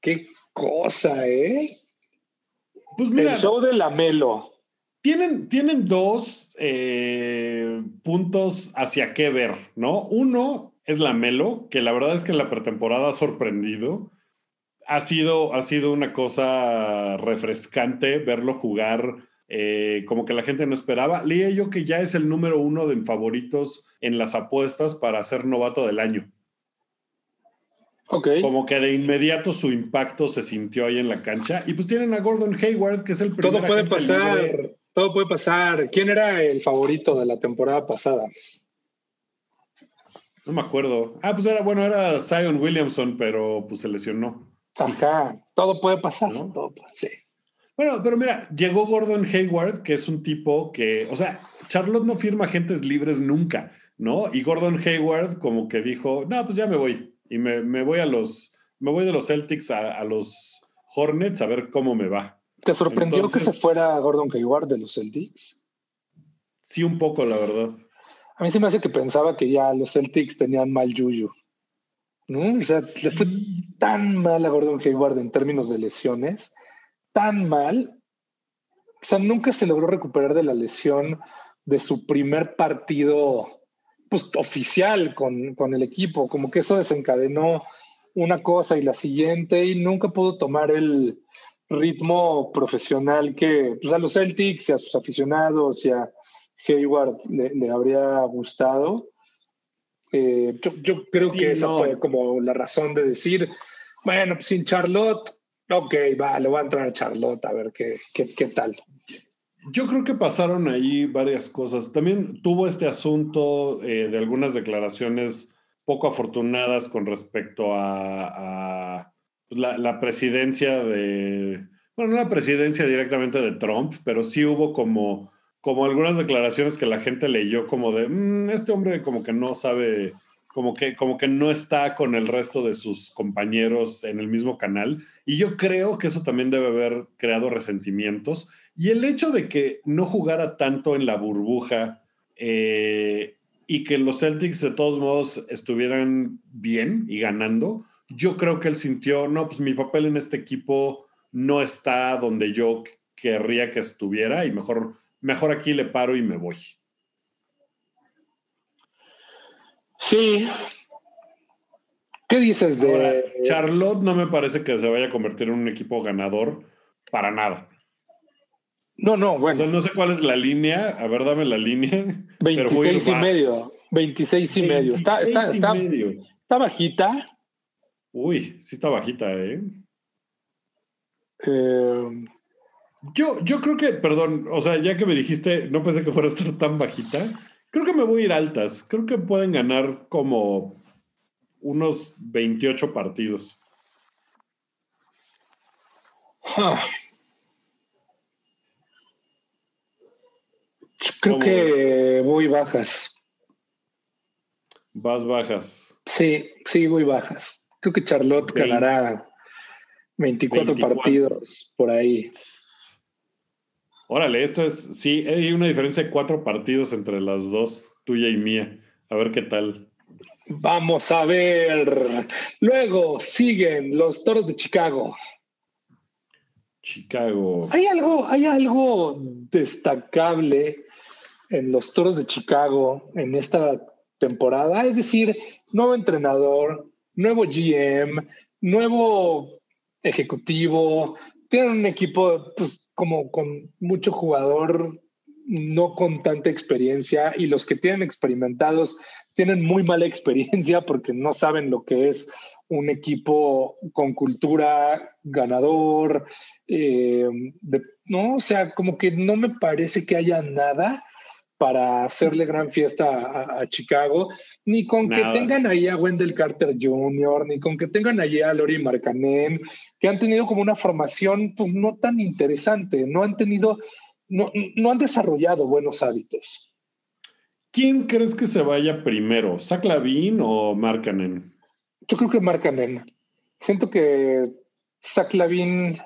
Qué cosa, ¿eh? Pues mira, El show de la Melo. Tienen, tienen dos eh, puntos hacia qué ver, ¿no? Uno es la Melo, que la verdad es que en la pretemporada ha sorprendido ha sido, ha sido una cosa refrescante verlo jugar eh, como que la gente no esperaba. Leía yo que ya es el número uno de favoritos en las apuestas para ser novato del año. Okay. Como que de inmediato su impacto se sintió ahí en la cancha. Y pues tienen a Gordon Hayward, que es el primer. Todo puede pasar. Todo puede pasar. ¿Quién era el favorito de la temporada pasada? No me acuerdo. Ah, pues era bueno, era Zion Williamson, pero pues se lesionó. Ajá, todo puede pasar, ¿no? Todo sí. Bueno, pero mira, llegó Gordon Hayward, que es un tipo que, o sea, Charlotte no firma agentes libres nunca, ¿no? Y Gordon Hayward como que dijo, no, pues ya me voy. Y me, voy a los, me voy de los Celtics a, los Hornets a ver cómo me va. ¿Te sorprendió que se fuera Gordon Hayward de los Celtics? Sí, un poco, la verdad. A mí se me hace que pensaba que ya los Celtics tenían mal yuyu. ¿no? O sea, le fue tan mal a Gordon Hayward en términos de lesiones, tan mal. O sea, nunca se logró recuperar de la lesión de su primer partido pues, oficial con, con el equipo, como que eso desencadenó una cosa y la siguiente y nunca pudo tomar el ritmo profesional que pues, a los Celtics y a sus aficionados y a Hayward le, habría gustado. Eh, yo, creo que esa fue como la razón de decir, bueno, pues sin Charlotte, ok, va, le voy a entrar a Charlotte a ver qué, qué, qué tal. Yo creo que pasaron ahí varias cosas. También tuvo este asunto eh, de algunas declaraciones poco afortunadas con respecto a, pues, la, presidencia de, bueno, no la presidencia directamente de Trump, pero sí hubo como, como algunas declaraciones que la gente leyó como de, mm, este hombre como que no sabe, como que, como que no está con el resto de sus compañeros en el mismo canal. Y yo creo que eso también debe haber creado resentimientos y el hecho de que no jugara tanto en la burbuja eh, y que los Celtics de todos modos estuvieran bien y ganando, yo creo que él sintió, no, pues mi papel en este equipo no está donde yo querría que estuviera y mejor, mejor aquí le paro y me voy. Sí. ¿Qué dices de... Charlotte no me parece que se vaya a convertir en un equipo ganador para nada. No, no, bueno. no sé cuál es la línea. A ver, dame la línea. 26 y medio. 26 y medio. Está, está, está, está, bajita. Uy, sí está bajita, ¿eh? ¿eh? yo, yo creo que, perdón, o sea, ya que me dijiste, no pensé que fuera a estar tan bajita. Creo que me voy a ir altas. Creo que pueden ganar como unos 28 partidos. Creo que voy bajas. Vas bajas. Sí, sí, voy bajas. Creo que Charlotte ganará 24, partidos por ahí. Órale, esto es, sí, hay una diferencia de cuatro partidos entre las dos, tuya y mía. A ver qué tal. Vamos a ver. Luego siguen los Toros de Chicago. Chicago. Hay algo, hay algo destacable en los Toros de Chicago en esta temporada. Es decir, nuevo entrenador, nuevo GM, nuevo ejecutivo. Tienen un equipo pues, como con mucho jugador, no con tanta experiencia, y los que tienen experimentados tienen muy mala experiencia porque no saben lo que es un equipo con cultura ganador, eh, no, o sea, como que no me parece que haya nada para hacerle gran fiesta a, Chicago, ni con que tengan ahí a Wendell Carter Jr., ni con que tengan allí a Lori Marcanen, que han tenido como una formación pues no tan interesante, no han tenido, no, no han desarrollado buenos hábitos. ¿Quién crees que se vaya primero, Zach Lavin o Marcanen? Yo creo que Marcanen. Siento que Zach Lavin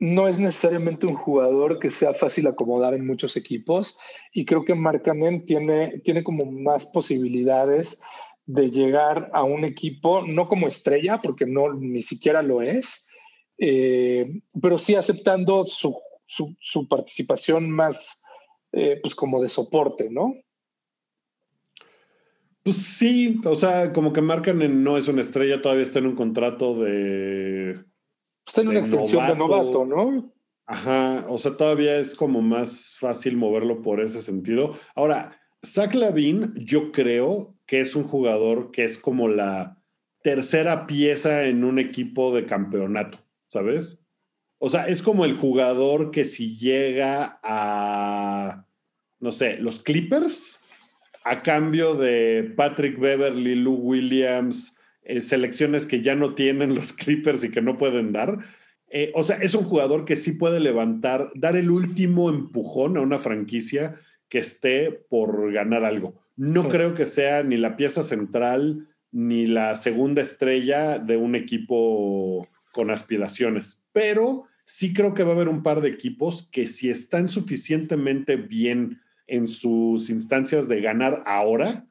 no es necesariamente un jugador que sea fácil acomodar en muchos equipos y creo que Marcanen tiene, tiene como más posibilidades de llegar a un equipo, no como estrella, porque no ni siquiera lo es, eh, pero sí aceptando su, participación más, eh, pues como de soporte, ¿no? Pues sí, o sea, como que Marcanen no es una estrella, todavía está en un contrato de Está en una extensión de novato, ¿no? Ajá, o sea, todavía es como más fácil moverlo por ese sentido. Ahora, Zach Lavin, yo creo que es un jugador que es como la tercera pieza en un equipo de campeonato, ¿sabes? O sea, es como el jugador que si llega a, no sé, los Clippers, a cambio de Patrick Beverly, Lou Williams, eh, selecciones que ya no tienen los Clippers y que no pueden dar. Eh, o sea, es un jugador que sí puede levantar, dar el último empujón a una franquicia que esté por ganar algo. No creo que sea ni la pieza central ni la segunda estrella de un equipo con aspiraciones, pero sí creo que va a haber un par de equipos que si están suficientemente bien en sus instancias de ganar ahora,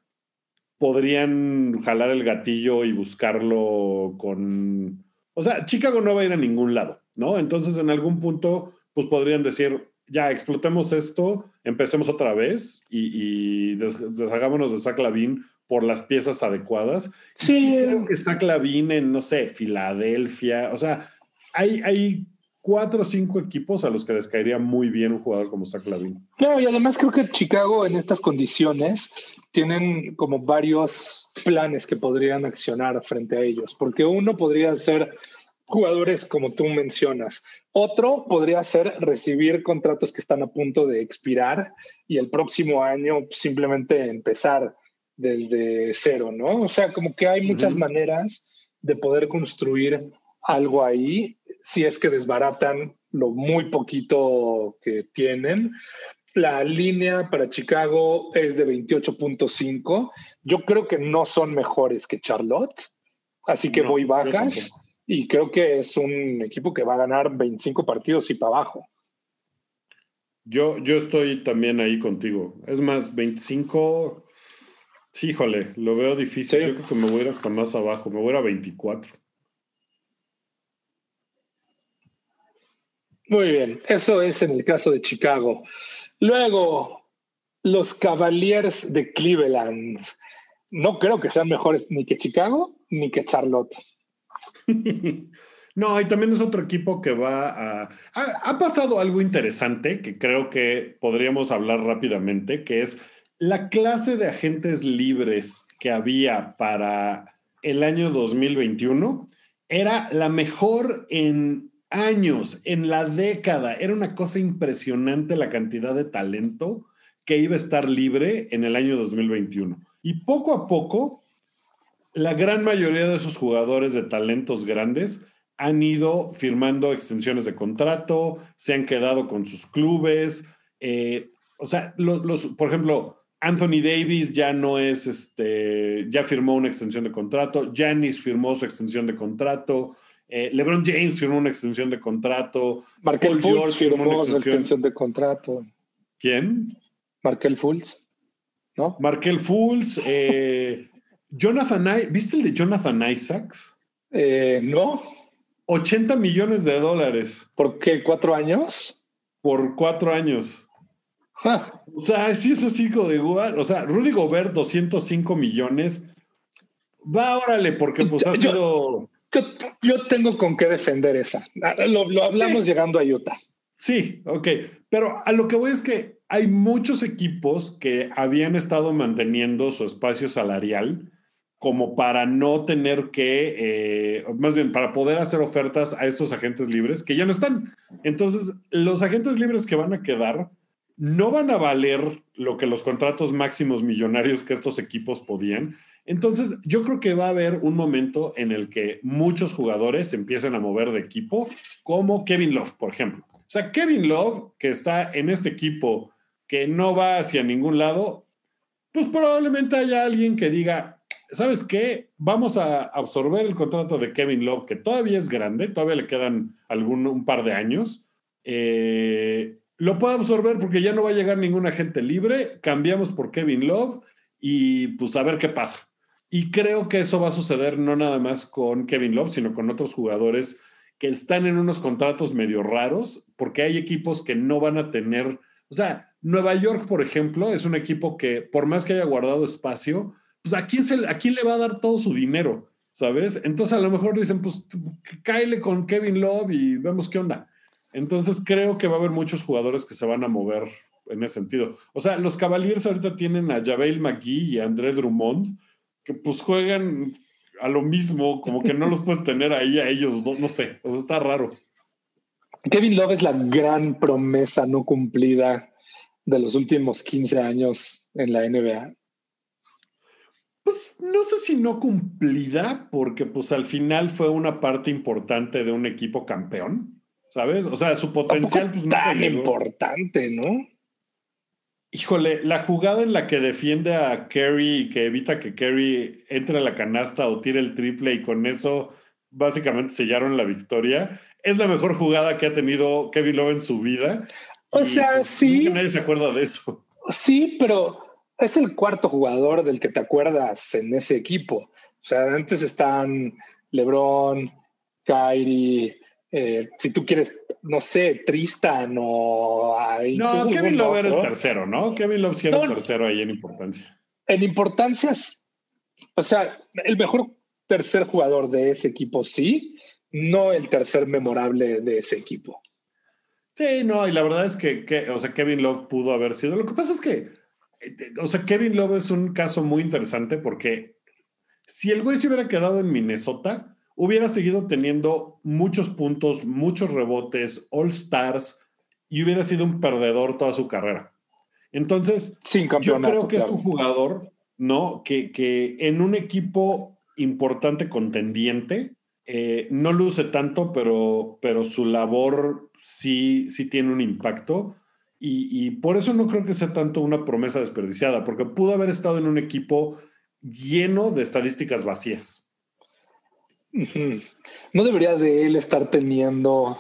podrían jalar el gatillo y buscarlo con... O sea, Chicago no va a ir a ningún lado, ¿no? Entonces en algún punto, pues podrían decir, ya explotemos esto, empecemos otra vez y, deshagámonos de Zach Lavin por las piezas adecuadas. Sí. creo que Zach Lavin en, no sé, Filadelfia, o sea, hay, hay cuatro o cinco equipos a los que les caería muy bien un jugador como Zach Lavin. No, y además creo que Chicago en estas condiciones tienen como varios planes que podrían accionar frente a ellos, porque uno podría ser jugadores como tú mencionas. Otro podría ser recibir contratos que están a punto de expirar y el próximo año simplemente empezar desde cero, ¿no? O sea, como que hay muchas maneras de poder construir algo ahí si es que desbaratan lo muy poquito que tienen. La línea para Chicago es de 28.5. Yo creo que no son mejores que Charlotte, así que voy bajas y creo que es un equipo que va a ganar 25 partidos y para abajo. Yo, yo estoy también ahí contigo. Es más, 25, híjole, lo veo difícil. Yo creo que me voy a ir hasta más abajo, me voy a ir a 24. Muy bien, eso es en el caso de Chicago. Luego, los Cavaliers de Cleveland. No creo que sean mejores ni que Chicago ni que Charlotte. No, y también es otro equipo que va a... Ha, pasado algo interesante que creo que podríamos hablar rápidamente, que es la clase de agentes libres que había para el año 2021 era la mejor en años, en la década. Era una cosa impresionante la cantidad de talento que iba a estar libre en el año 2021. Y poco a poco la gran mayoría de esos jugadores de talentos grandes han ido firmando extensiones de contrato, se han quedado con sus clubes. Eh, o sea, los, por ejemplo, Anthony Davis ya no es, este, ya firmó una extensión de contrato, Janis firmó su extensión de contrato, eh, LeBron James firmó una extensión de contrato, Markel Fultz firmó una extensión de contrato. ¿Quién? Markel Fultz, ¿no? Markel Fultz, eh, Jonathan, ¿viste el de Jonathan Isaacs? Eh, no. 80 millones de dólares. ¿Por qué? ¿Cuatro años? Por cuatro años. O sea, sí es así de O sea, Rudy Gobert, 205 millones. Va, órale, porque pues ha sido. Yo, tengo con qué defender esa. Ah, lo, hablamos llegando a Utah. Sí, ok. Pero a lo que voy es que hay muchos equipos que habían estado manteniendo su espacio salarial como para no tener que, eh, más bien, para poder hacer ofertas a estos agentes libres que ya no están. Entonces, los agentes libres que van a quedar no van a valer lo que los contratos máximos millonarios que estos equipos podían. Entonces, yo creo que va a haber un momento en el que muchos jugadores empiecen a mover de equipo, como Kevin Love, por ejemplo. O sea, Kevin Love, que está en este equipo que no va hacia ningún lado, pues probablemente haya alguien que diga, ¿sabes qué? Vamos a absorber el contrato de Kevin Love, que todavía es grande, todavía le quedan algún, un par de años. Eh, lo puede absorber porque ya no va a llegar ningún agente libre, cambiamos por Kevin Love y pues a ver qué pasa. Y creo que eso va a suceder no nada más con Kevin Love, sino con otros jugadores que están en unos contratos medio raros, porque hay equipos que no van a tener, o sea, Nueva York, por ejemplo, es un equipo que por más que haya guardado espacio, pues ¿a quién, se, ¿a quién le va a dar todo su dinero? ¿Sabes? Entonces a lo mejor dicen, pues cáele con Kevin Love y vemos qué onda. Entonces creo que va a haber muchos jugadores que se van a mover en ese sentido. O sea, los Cavaliers ahorita tienen a Javel McGee y a André Drummond, que pues juegan a lo mismo, como que no los puedes tener ahí a ellos, no, no sé, o sea, está raro. Kevin Love es la gran promesa no cumplida de los últimos 15 años en la NBA pues no sé si no cumplida, porque pues al final fue una parte importante de un equipo campeón, ¿sabes? O sea, su potencial pues no tan importante, ¿no? Híjole, la jugada en la que defiende a Kerry y que evita que Kerry entre a la canasta o tire el triple y con eso básicamente sellaron la victoria, es la mejor jugada que ha tenido Kevin Love en su vida. O sea, pues, sí. Nadie se acuerda de eso. Sí, pero es el cuarto jugador del que te acuerdas en ese equipo. O sea, antes están LeBron, Kyrie, Eh, si tú quieres, no sé, Tristan o... no, Kevin Love era el tercero, ¿no? Kevin Love sí era el tercero ahí en importancia. En importancia, o sea, el mejor tercer jugador de ese equipo sí, no el tercer memorable de ese equipo. Sí, no, y la verdad es que, o sea, Kevin Love pudo haber sido. Lo que pasa es que, eh, o sea, Kevin Love es un caso muy interesante porque si el güey se hubiera quedado en Minnesota, hubiera seguido teniendo muchos puntos, muchos rebotes, All Stars y hubiera sido un perdedor toda su carrera. Entonces, yo creo que es un jugador, ¿no? Que, que en un equipo importante contendiente, eh, no luce tanto, pero, pero su labor sí, sí tiene un impacto. Y, por eso no creo que sea tanto una promesa desperdiciada, porque pudo haber estado en un equipo lleno de estadísticas vacías. No debería de él estar teniendo,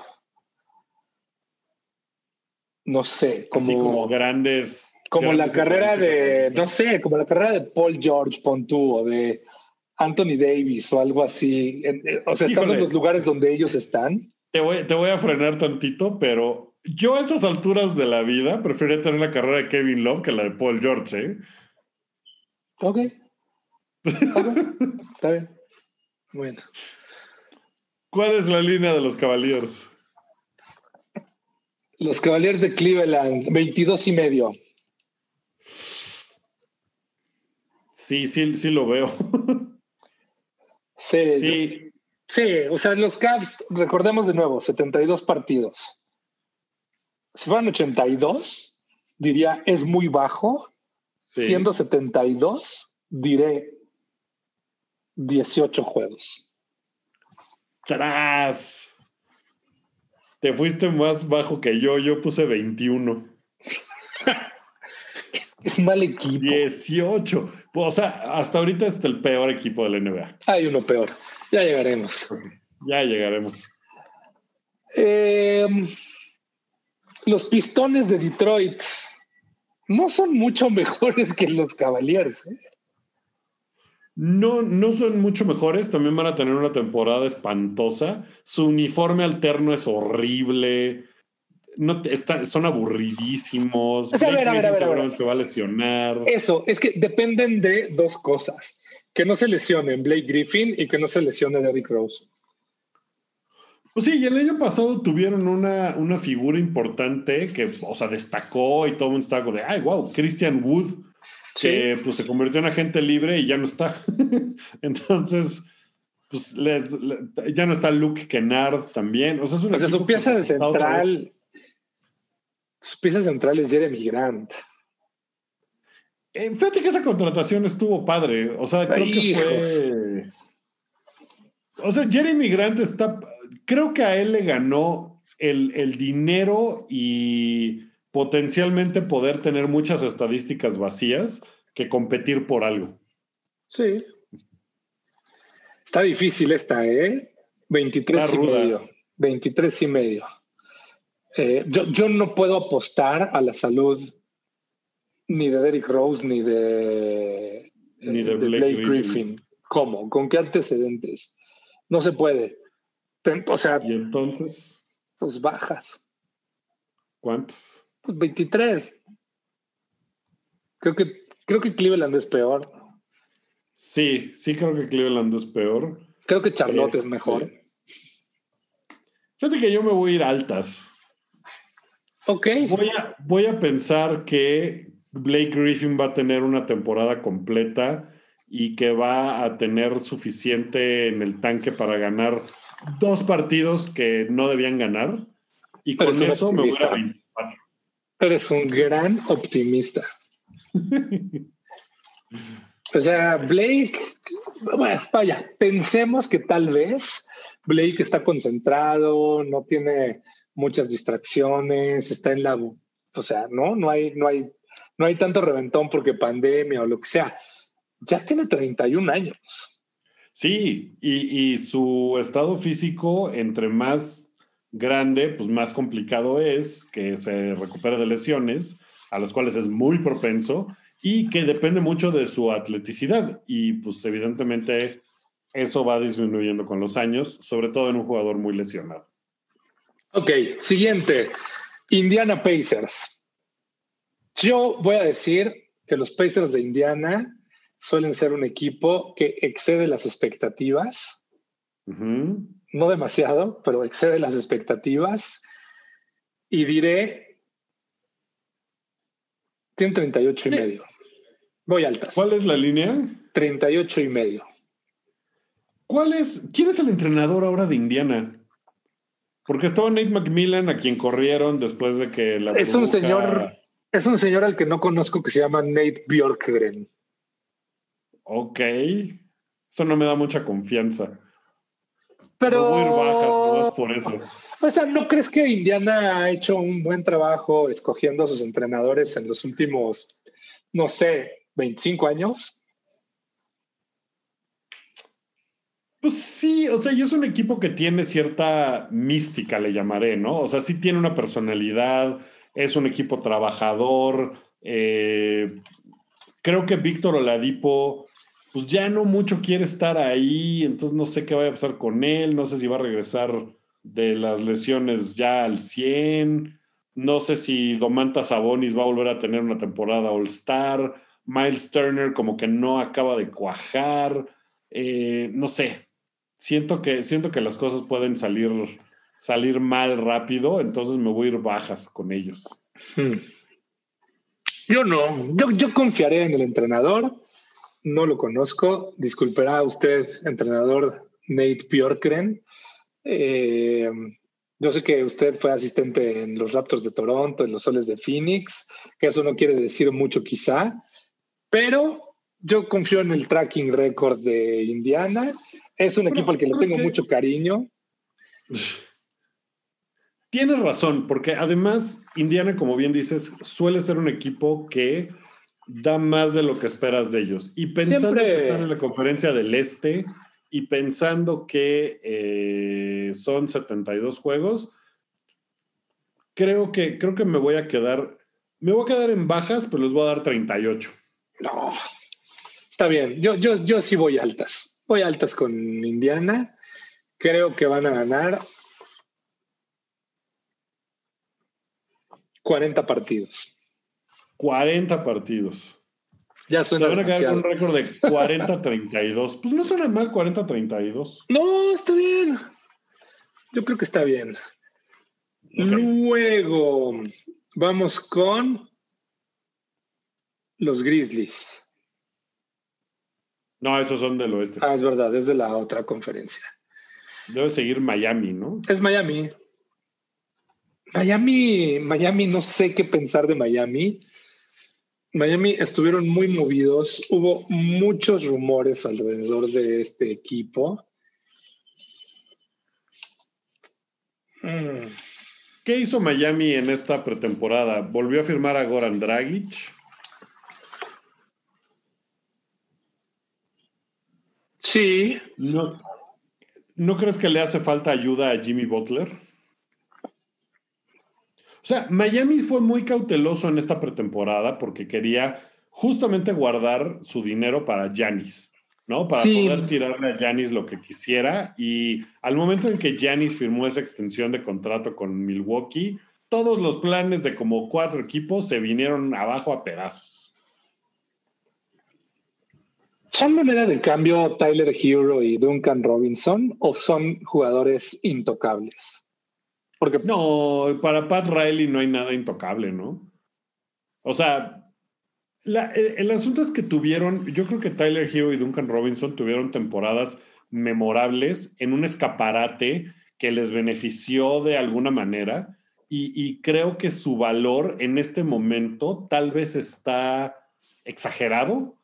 no sé, como, como grandes. Como la carrera de, no sé, como la carrera de Paul George Pontu o de Anthony Davis o algo así. O sea, estando en los lugares donde ellos están. Te voy, te voy a frenar tantito, pero yo a estas alturas de la vida prefiero tener la carrera de Kevin Love que la de Paul George. ¿eh? Ok. Está bien. Bueno. ¿Cuál es la línea de los Cavaliers? Los Cavaliers de Cleveland, 22 y medio. Sí, sí, sí lo veo. Sí, sí. sí, o sea, los Cavs, recordemos de nuevo, 72 partidos. Si fueran 82, diría es muy bajo. Siendo 72, diré 18 juegos. ¡Tras! Te fuiste más bajo que yo, yo puse 21. es mal equipo. 18. O sea, hasta ahorita es el peor equipo de la NBA. Hay uno peor. Ya llegaremos. Ya llegaremos. Em, los pistones de Detroit no son mucho mejores que los Cavaliers. ¿eh? No, no son mucho mejores. También van a tener una temporada espantosa. Su uniforme alterno es horrible no son aburridísimos. a ver, a ver, a ver, se va a lesionar. Eso, es que dependen de dos cosas. Que no se lesionen Blake Griffin y que no se lesione Derrick Rose. Pues sí, y el año pasado tuvieron una, una figura importante que, o sea, destacó y todo el mundo estaba como de, ay, wow, Christian Wood, que pues se convirtió en agente libre y ya no está. Entonces, pues ya no está Luke Kennard también. O sea, es una su pieza de central sus piezas centrales, Jeremy Grant. Eh, fíjate que esa contratación estuvo padre. O sea, creo que fue. O sea, Jeremy Grant está. Creo que a él le ganó el, el dinero y potencialmente poder tener muchas estadísticas vacías que competir por algo. Sí. Está difícil esta, ¿eh? 23 y medio. 23 y medio. Eh, yo, no puedo apostar a la salud ni de Derrick Rose ni de, ni de, Blake, Griffin. ¿Cómo? ¿Con qué antecedentes? No se puede. O sea. ¿Y entonces? Pues bajas. ¿Cuántos? Pues 23. Creo que, creo que Cleveland es peor. Sí, sí creo que Cleveland es peor. Creo que Charlotte es mejor. Este, fíjate que yo me voy a ir altas. Ok. Voy a, voy a pensar que Blake Griffin va a tener una temporada completa y que va a tener suficiente en el tanque para ganar dos partidos que no debían ganar. Y con eso me voy a 24. Eres un gran optimista. o sea, Blake, bueno, vaya, pensemos que tal vez Blake está concentrado, no tiene muchas distracciones, está en la, o sea, no, no hay, no hay, no hay tanto reventón porque pandemia o lo que sea. Ya tiene 31 años. Sí, y, su estado físico, entre más grande, pues más complicado es que se recupere de lesiones, a las cuales es muy propenso y que depende mucho de su atleticidad. Y pues evidentemente eso va disminuyendo con los años, sobre todo en un jugador muy lesionado. Ok, siguiente. Indiana Pacers. Yo voy a decir que los Pacers de Indiana suelen ser un equipo que excede las expectativas. No demasiado, pero excede las expectativas. Y diré, tiene 38 y medio. Voy altas. ¿Cuál es la línea? 38 y medio. ¿Cuál es? ¿Quién es el entrenador ahora de Indiana? Porque estaba Nate McMillan, a quien corrieron después de que la. Es un señor. Es un señor al que no conozco que se llama Nate Bjorkgren. Ok. Eso no me da mucha confianza. Pero. ir bajas, no es por eso. O sea, ¿no crees que Indiana ha hecho un buen trabajo escogiendo a sus entrenadores en los últimos, no sé, 25 años? Pues sí, o sea, y es un equipo que tiene cierta mística, le llamaré, ¿no? O sea, sí tiene una personalidad, es un equipo trabajador. Eh, creo que Víctor Oladipo, pues ya no mucho quiere estar ahí, entonces no sé qué vaya a pasar con él, no sé si va a regresar de las lesiones ya al 100, no sé si Domantas Sabonis va a volver a tener una temporada All-Star, Miles Turner como que no acaba de cuajar, eh, no sé, siento que, siento que las cosas pueden salir, salir mal rápido, entonces me voy a ir bajas con ellos. Hmm. Yo no, yo, yo confiaré en el entrenador, no lo conozco, disculpará usted, entrenador Nate Bjorkren. Eh, yo sé que usted fue asistente en los Raptors de Toronto, en los Soles de Phoenix, que eso no quiere decir mucho quizá, pero yo confío en el tracking record de Indiana es un equipo al que le tengo mucho cariño. Tienes razón, porque además Indiana, como bien dices, suele ser un equipo que da más de lo que esperas de ellos. Y pensando que están en la conferencia del Este y pensando que eh, son 72 juegos, creo que, creo que me voy a quedar, me voy a quedar en bajas, pero les voy a dar 38. No, está bien, yo, yo, yo sí voy altas. Voy altas con Indiana. Creo que van a ganar 40 partidos. 40 partidos. Ya suena Se van a quedar con un récord de 40-32. Pues no suena mal 40-32. No, está bien. Yo creo que está bien. Luego vamos con los Grizzlies. No, esos son del oeste. Ah, es verdad, es de la otra conferencia. Debe seguir Miami, ¿no? Es Miami. Miami, Miami, no sé qué pensar de Miami. Miami estuvieron muy movidos, hubo muchos rumores alrededor de este equipo. Mm. ¿Qué hizo Miami en esta pretemporada? ¿Volvió a firmar a Goran Dragic? Sí. ¿No, ¿No crees que le hace falta ayuda a Jimmy Butler? O sea, Miami fue muy cauteloso en esta pretemporada porque quería justamente guardar su dinero para Janis, ¿no? Para poder tirarle a Janis lo que quisiera. Y al momento en que Janis firmó esa extensión de contrato con Milwaukee, todos los planes de como cuatro equipos se vinieron abajo a pedazos. ¿Son moneda de cambio Tyler Hero y Duncan Robinson o son jugadores intocables? No, para Pat Riley no hay nada intocable, ¿no? O sea, el, asunto es que tuvieron, yo creo que Tyler Hero y Duncan Robinson tuvieron temporadas memorables en un escaparate que les benefició de alguna manera y, y creo que su valor en este momento tal vez está exagerado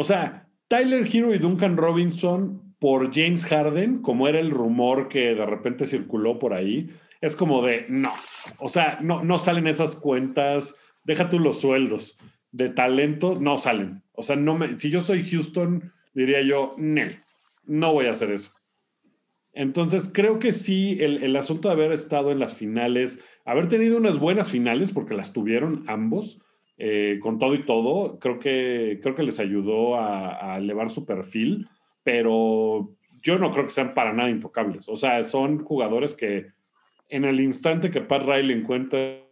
o sea, Tyler Hero y Duncan Robinson por James Harden, como era el rumor que de repente circuló por ahí, es como de no. O sea, no, no salen esas cuentas, deja tú los sueldos de talento, no salen. O sea, no me, si yo soy Houston, diría yo, no, no voy a hacer eso. Entonces, creo que sí, el, el, asunto de haber estado en las finales, haber tenido unas buenas finales, porque las tuvieron ambos, eh, con todo y todo, creo que, creo que les ayudó a, elevar su perfil, pero yo no creo que sean para nada intocables. O sea, son jugadores que en el instante que Pat Riley encuentre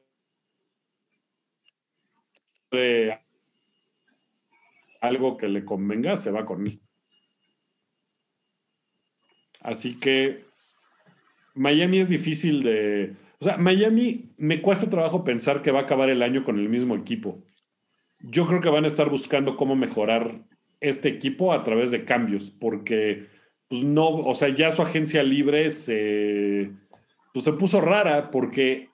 algo que le convenga, se va con él. Así que Miami es difícil de... O sea, Miami me cuesta trabajo pensar que va a acabar el año con el mismo equipo. Yo creo que van a estar buscando cómo mejorar este equipo a través de cambios, porque pues no, o sea, ya su agencia libre se, pues, se puso rara porque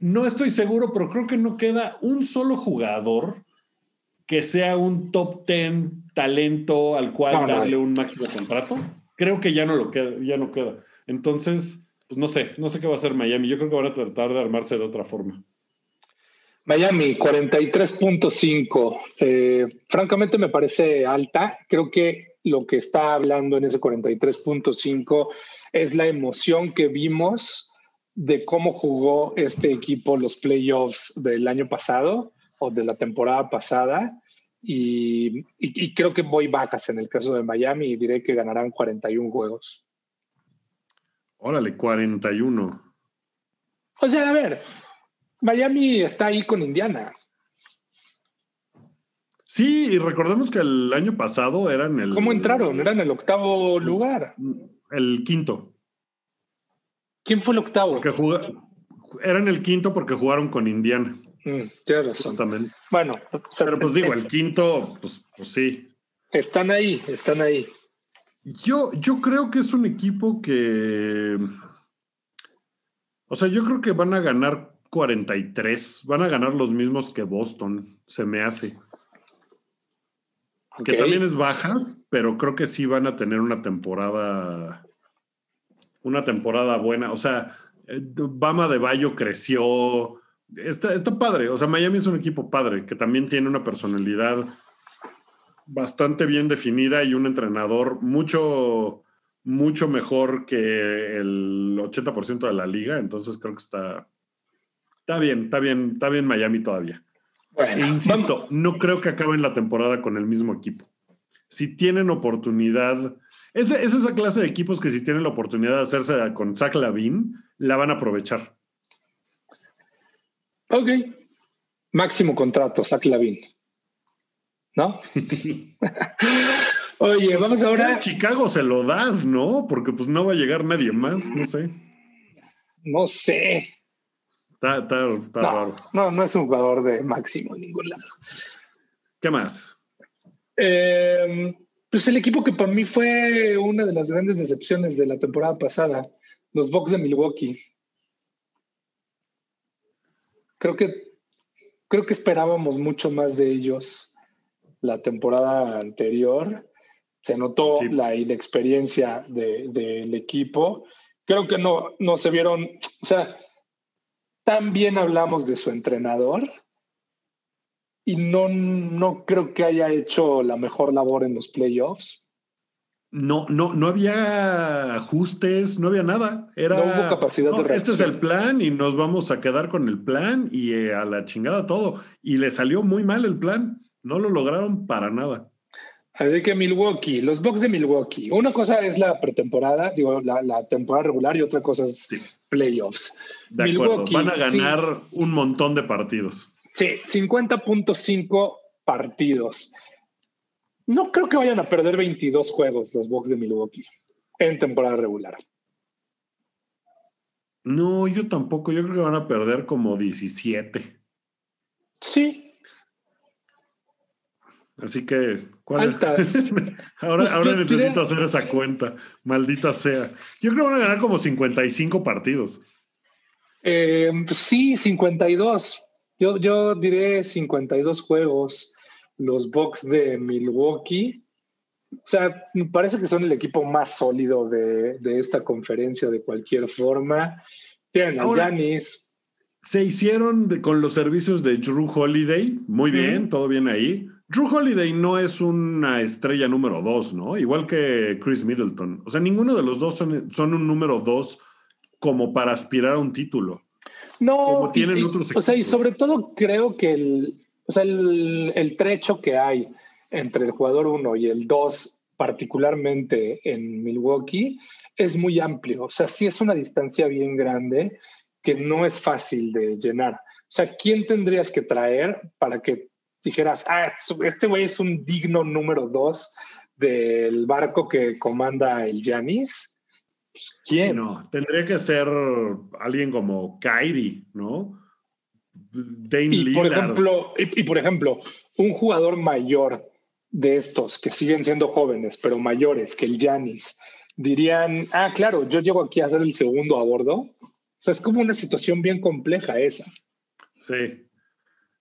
no estoy seguro, pero creo que no queda un solo jugador que sea un top 10 talento al cual darle un máximo contrato. Creo que ya no lo queda, ya no queda. Entonces, pues no sé, no sé qué va a hacer Miami. Yo creo que van a tratar de armarse de otra forma. Miami, 43.5. Eh, francamente me parece alta. Creo que lo que está hablando en ese 43.5 es la emoción que vimos de cómo jugó este equipo los playoffs del año pasado o de la temporada pasada. Y, creo que voy vacas en el caso de Miami y diré que ganarán 41 juegos. Órale, 41. O sea, a ver, Miami está ahí con Indiana. Sí, y recordemos que el año pasado eran el. ¿Cómo entraron? Eran el octavo lugar. El quinto. ¿Quién fue el octavo? Porque eran el quinto porque jugaron con Indiana. Mm, tienes razón. Bueno, pero pues digo, el quinto, pues, pues sí. Están ahí, están ahí. Yo, yo creo que es un equipo que. O sea, yo creo que van a ganar 43. Van a ganar los mismos que Boston, se me hace. Que también es bajas, pero creo que sí van a tener una temporada. Una temporada buena. O sea, eh, Bama de Bayo creció. Está, está padre. O sea, Miami es un equipo padre que también tiene una personalidad bastante bien definida y un entrenador mucho, mucho mejor que el 80% de la liga. Entonces creo que está, Está bien, está bien, está bien Miami todavía. Bueno, insisto, no creo que acaben la temporada con el mismo equipo. Si tienen oportunidad, es, es esa clase de equipos que si tienen la oportunidad de hacerse con Zach Lavin, la van a aprovechar. Ok. Máximo contrato, Zach Lavin. ¿No? Oye, pues, vamos ahora. A Chicago se lo das, ¿no? Porque pues no va a llegar nadie más, no sé. No sé. Está, no, raro. No, no es un jugador de máximo en ningún lado. ¿Qué más? Eh, pues el equipo que para mí fue una de las grandes decepciones de la temporada pasada, los Bucks de Milwaukee. Creo que, creo que esperábamos mucho más de ellos la temporada anterior. Se notó la inexperiencia del equipo. Creo que no, no se vieron, o sea, también hablamos de su entrenador y no, no creo que haya hecho la mejor labor en los playoffs. No, no, no había ajustes, no había nada. Era, no hubo capacidad de reacción. Este es el plan y nos vamos a quedar con el plan y eh, a la chingada todo. Y le salió muy mal el plan. No lo lograron para nada. Así que Milwaukee, los Bucks de Milwaukee. Una cosa es la pretemporada, digo, la, temporada regular y otra cosa es playoffs. De acuerdo, van a ganar un montón de partidos. Sí, 50.5 partidos. No creo que vayan a perder 22 juegos los Bucks de Milwaukee en temporada regular. No, yo tampoco. Yo creo que van a perder como 17. Sí. Así que, ¿cuál es? ahora pues ahora necesito hacer esa cuenta. Maldita sea. Yo creo que van a ganar como 55 partidos. Eh, sí, 52. Yo, yo diré 52 juegos. Los Bucks de Milwaukee. O sea, me parece que son el equipo más sólido de, esta conferencia de cualquier forma. Tienen a Giannis. Se hicieron con los servicios de Drew Holiday. Muy bien, todo bien ahí. Drew Holiday no es una estrella número dos, ¿no? Igual que Chris Middleton. O sea, ninguno de los dos son, son un número dos como para aspirar a un título. No, como tienen otros O sea, y sobre todo creo que el, o sea, el, trecho que hay entre el jugador 1 y el 2 particularmente en Milwaukee, es muy amplio. O sea, sí es una distancia bien grande que no es fácil de llenar. O sea, ¿quién tendrías que traer para que dijeras, ah, este güey es un digno número dos del barco que comanda el Yanis? Pues, ¿Quién? no, tendría que ser alguien como Kyrie, ¿no? Dame y por ejemplo, y, por ejemplo, un jugador mayor de estos que siguen siendo jóvenes, pero mayores que el Yanis, dirían, ah, claro, yo llego aquí a ser el segundo a bordo. O sea, es como una situación bien compleja esa. Sí.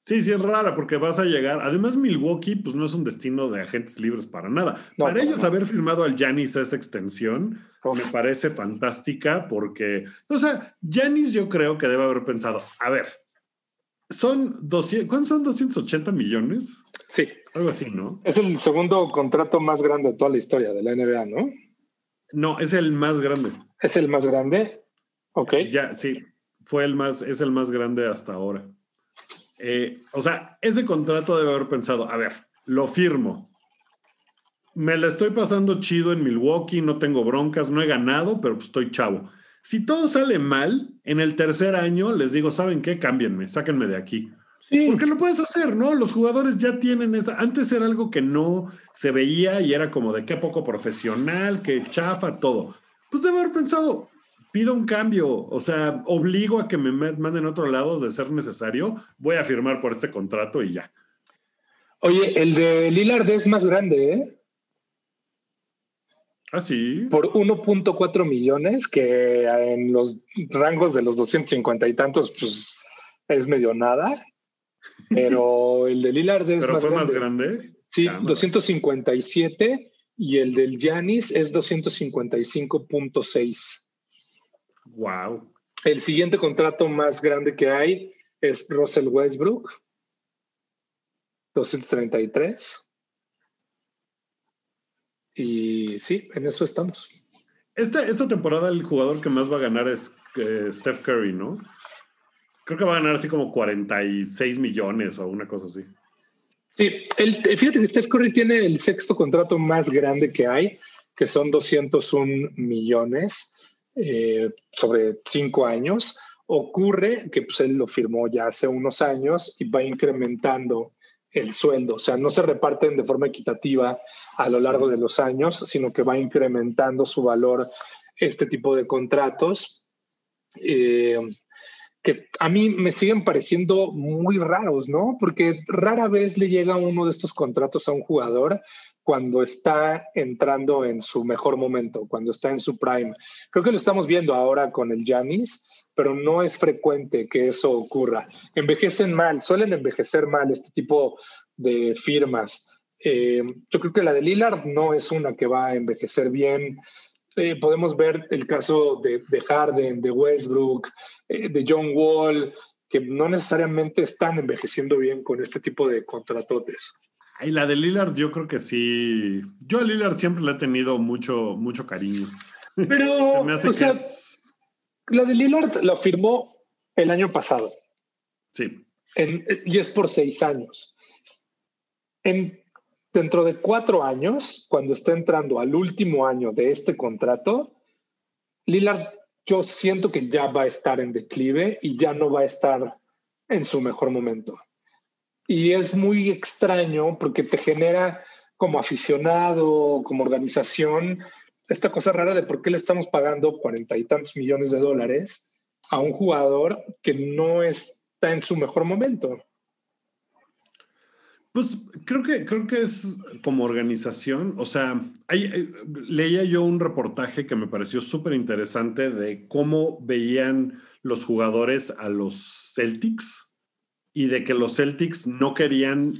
Sí, sí, es rara porque vas a llegar. Además, Milwaukee, pues no es un destino de agentes libres para nada. para ellos, haber firmado al Janis esa extensión me parece fantástica porque, o sea, Janis yo creo que debe haber pensado, a ver, son 200, ¿cuántos son 280 millones? Sí. Algo así, ¿no? Es el segundo contrato más grande de toda la historia de la NBA, ¿no? No, es el más grande. ¿Es el más grande? Ok. Ya, sí, fue el más, es el más grande hasta ahora. Eh, o sea, ese contrato debe haber pensado, a ver, lo firmo. Me la estoy pasando chido en Milwaukee, no tengo broncas, no he ganado, pero pues estoy chavo. Si todo sale mal, en el tercer año les digo, ¿saben qué? Cámbienme, sáquenme de aquí. Porque lo puedes hacer, ¿no? Los jugadores ya tienen esa. Antes era algo que no se veía y era como de qué poco profesional, que chafa, todo. Pues debe haber pensado, pido un cambio, o sea, obligo a que me manden a otro lado de ser necesario, voy a firmar por este contrato y ya. Oye, el de Lillard es más grande, ¿eh? Ah, sí. Por 1.4 millones, que en los rangos de los 250 y tantos, pues es medio nada. Pero el de Lillard es ¿Pero fue más grande. Sí, 257 y el del Janis es 255.6. Wow. El siguiente contrato más grande que hay es Russell Westbrook, 233. Y sí, en eso estamos. Esta, esta temporada el jugador que más va a ganar es eh, Steph Curry, ¿no? Creo que va a ganar así como 46 millones o una cosa así. Sí, el, fíjate que Steph Curry tiene el sexto contrato más grande que hay, que son 201 millones eh, sobre cinco años. Ocurre que pues, él lo firmó ya hace unos años y va incrementando el sueldo, o sea, no se reparten de forma equitativa a lo largo de los años, sino que va incrementando su valor este tipo de contratos. Eh, que a mí me siguen pareciendo muy raros, ¿no? Porque rara vez le llega uno de estos contratos a un jugador cuando está entrando en su mejor momento, cuando está en su prime. Creo que lo estamos viendo ahora con el Janis, pero no es frecuente que eso ocurra. Envejecen mal, suelen envejecer mal este tipo de firmas. Eh, yo creo que la de Lillard no es una que va a envejecer bien. Eh, podemos ver el caso de, de Harden, de Westbrook, eh, de John Wall, que no necesariamente están envejeciendo bien con este tipo de contratotes. Y la de Lillard, yo creo que sí. Yo a Lillard siempre le he tenido mucho, mucho cariño. Pero, o sea, la de Lillard la firmó el año pasado. Sí. y es por seis años. En dentro de cuatro años, cuando esté entrando al último año de este contrato, Lillard, yo siento que ya va a estar en declive y ya no va a estar en su mejor momento. Y es muy extraño porque te genera como aficionado, como organización, esta cosa rara de por qué le estamos pagando cuarenta y tantos millones de dólares a un jugador que no está en su mejor momento. Pues creo que, creo que es como organización, o sea, leía yo un reportaje que me pareció súper interesante de cómo veían los jugadores a los Celtics y de que los Celtics no querían,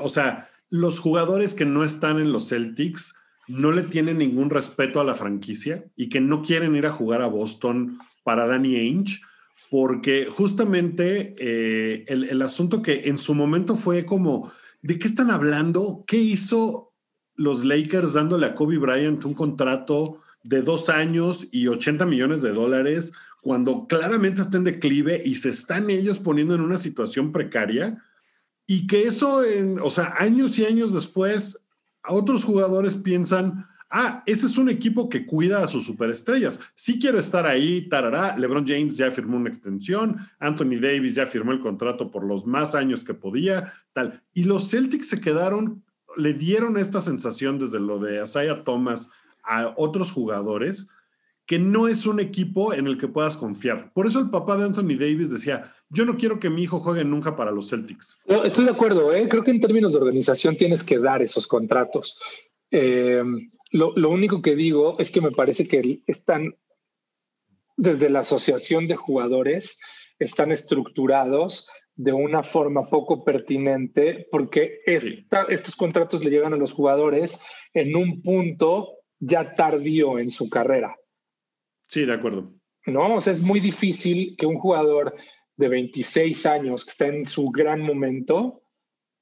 o sea, los jugadores que no están en los Celtics no le tienen ningún respeto a la franquicia y que no quieren ir a jugar a Boston para Danny Ainge porque justamente eh, el, asunto que en su momento fue como, ¿de qué están hablando? ¿Qué hizo los Lakers dándole a Kobe Bryant un contrato de dos años y 80 millones de dólares cuando claramente está en declive y se están ellos poniendo en una situación precaria? Y que eso, en, o sea, años y años después, otros jugadores piensan, ah, ese es un equipo que cuida a sus superestrellas. Sí quiero estar ahí, tarará. LeBron James ya firmó una extensión, Anthony Davis ya firmó el contrato por los más años que podía, tal. Y los Celtics se quedaron, le dieron esta sensación desde lo de Asaya Thomas a otros jugadores que no es un equipo en el que puedas confiar. Por eso el papá de Anthony Davis decía, yo no quiero que mi hijo juegue nunca para los Celtics. estoy de acuerdo, ¿eh? creo que en términos de organización tienes que dar esos contratos. Eh, lo, lo, único que digo es que me parece que están, desde la asociación de jugadores, están estructurados de una forma poco pertinente porque estos contratos le llegan a los jugadores en un punto ya tardío en su carrera. Sí, de acuerdo. No, o sea, es muy difícil que un jugador de 26 años que está en su gran momento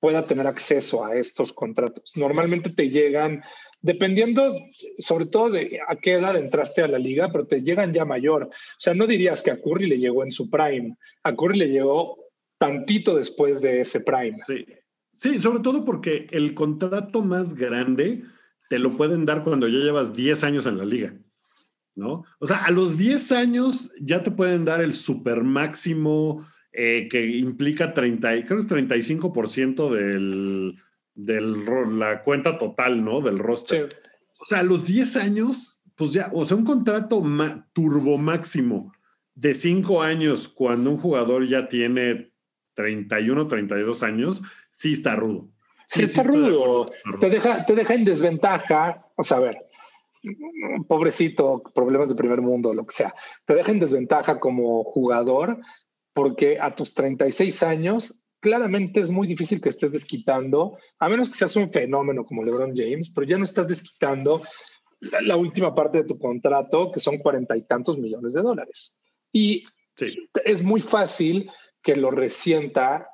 pueda tener acceso a estos contratos. Normalmente te llegan, dependiendo sobre todo de a qué edad entraste a la liga, pero te llegan ya mayor. O sea, no dirías que a Curry le llegó en su prime, a Curry le llegó tantito después de ese prime. Sí, sí sobre todo porque el contrato más grande te lo pueden dar cuando ya llevas 10 años en la liga. ¿No? O sea, a los 10 años ya te pueden dar el super máximo eh, que implica 30, creo que es 35% del, del, la cuenta total, ¿no? Del roster. O sea, a los 10 años, pues ya, o sea, un contrato turbo máximo de 5 años cuando un jugador ya tiene 31, 32 años, sí está rudo. Sí, está, rudo. Te, deja, te deja en desventaja. O sea, a ver, pobrecito, problemas de primer mundo, lo que sea, te deja en desventaja como jugador porque a tus 36 años claramente es muy difícil que estés desquitando, a menos que seas un fenómeno como LeBron James, pero ya no estás desquitando la, última parte de tu contrato, que son cuarenta y tantos millones de dólares. Y es muy fácil que lo resienta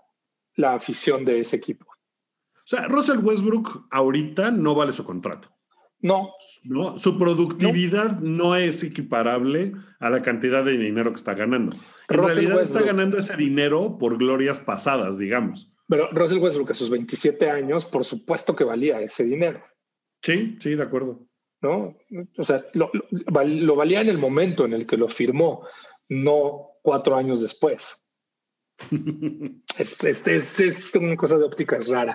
la afición de ese equipo. O sea, Russell Westbrook ahorita no vale su contrato. No. no. Su productividad no. es equiparable a la cantidad de dinero que está ganando. En realidad está ganando ese dinero por glorias pasadas, digamos. Pero Russell Westbrook a sus 27 años, por supuesto que valía ese dinero. Sí, sí, de acuerdo. ¿No? O sea, lo, valía en el momento en el que lo firmó, no cuatro años después. es, es, es, una cosa de óptica rara.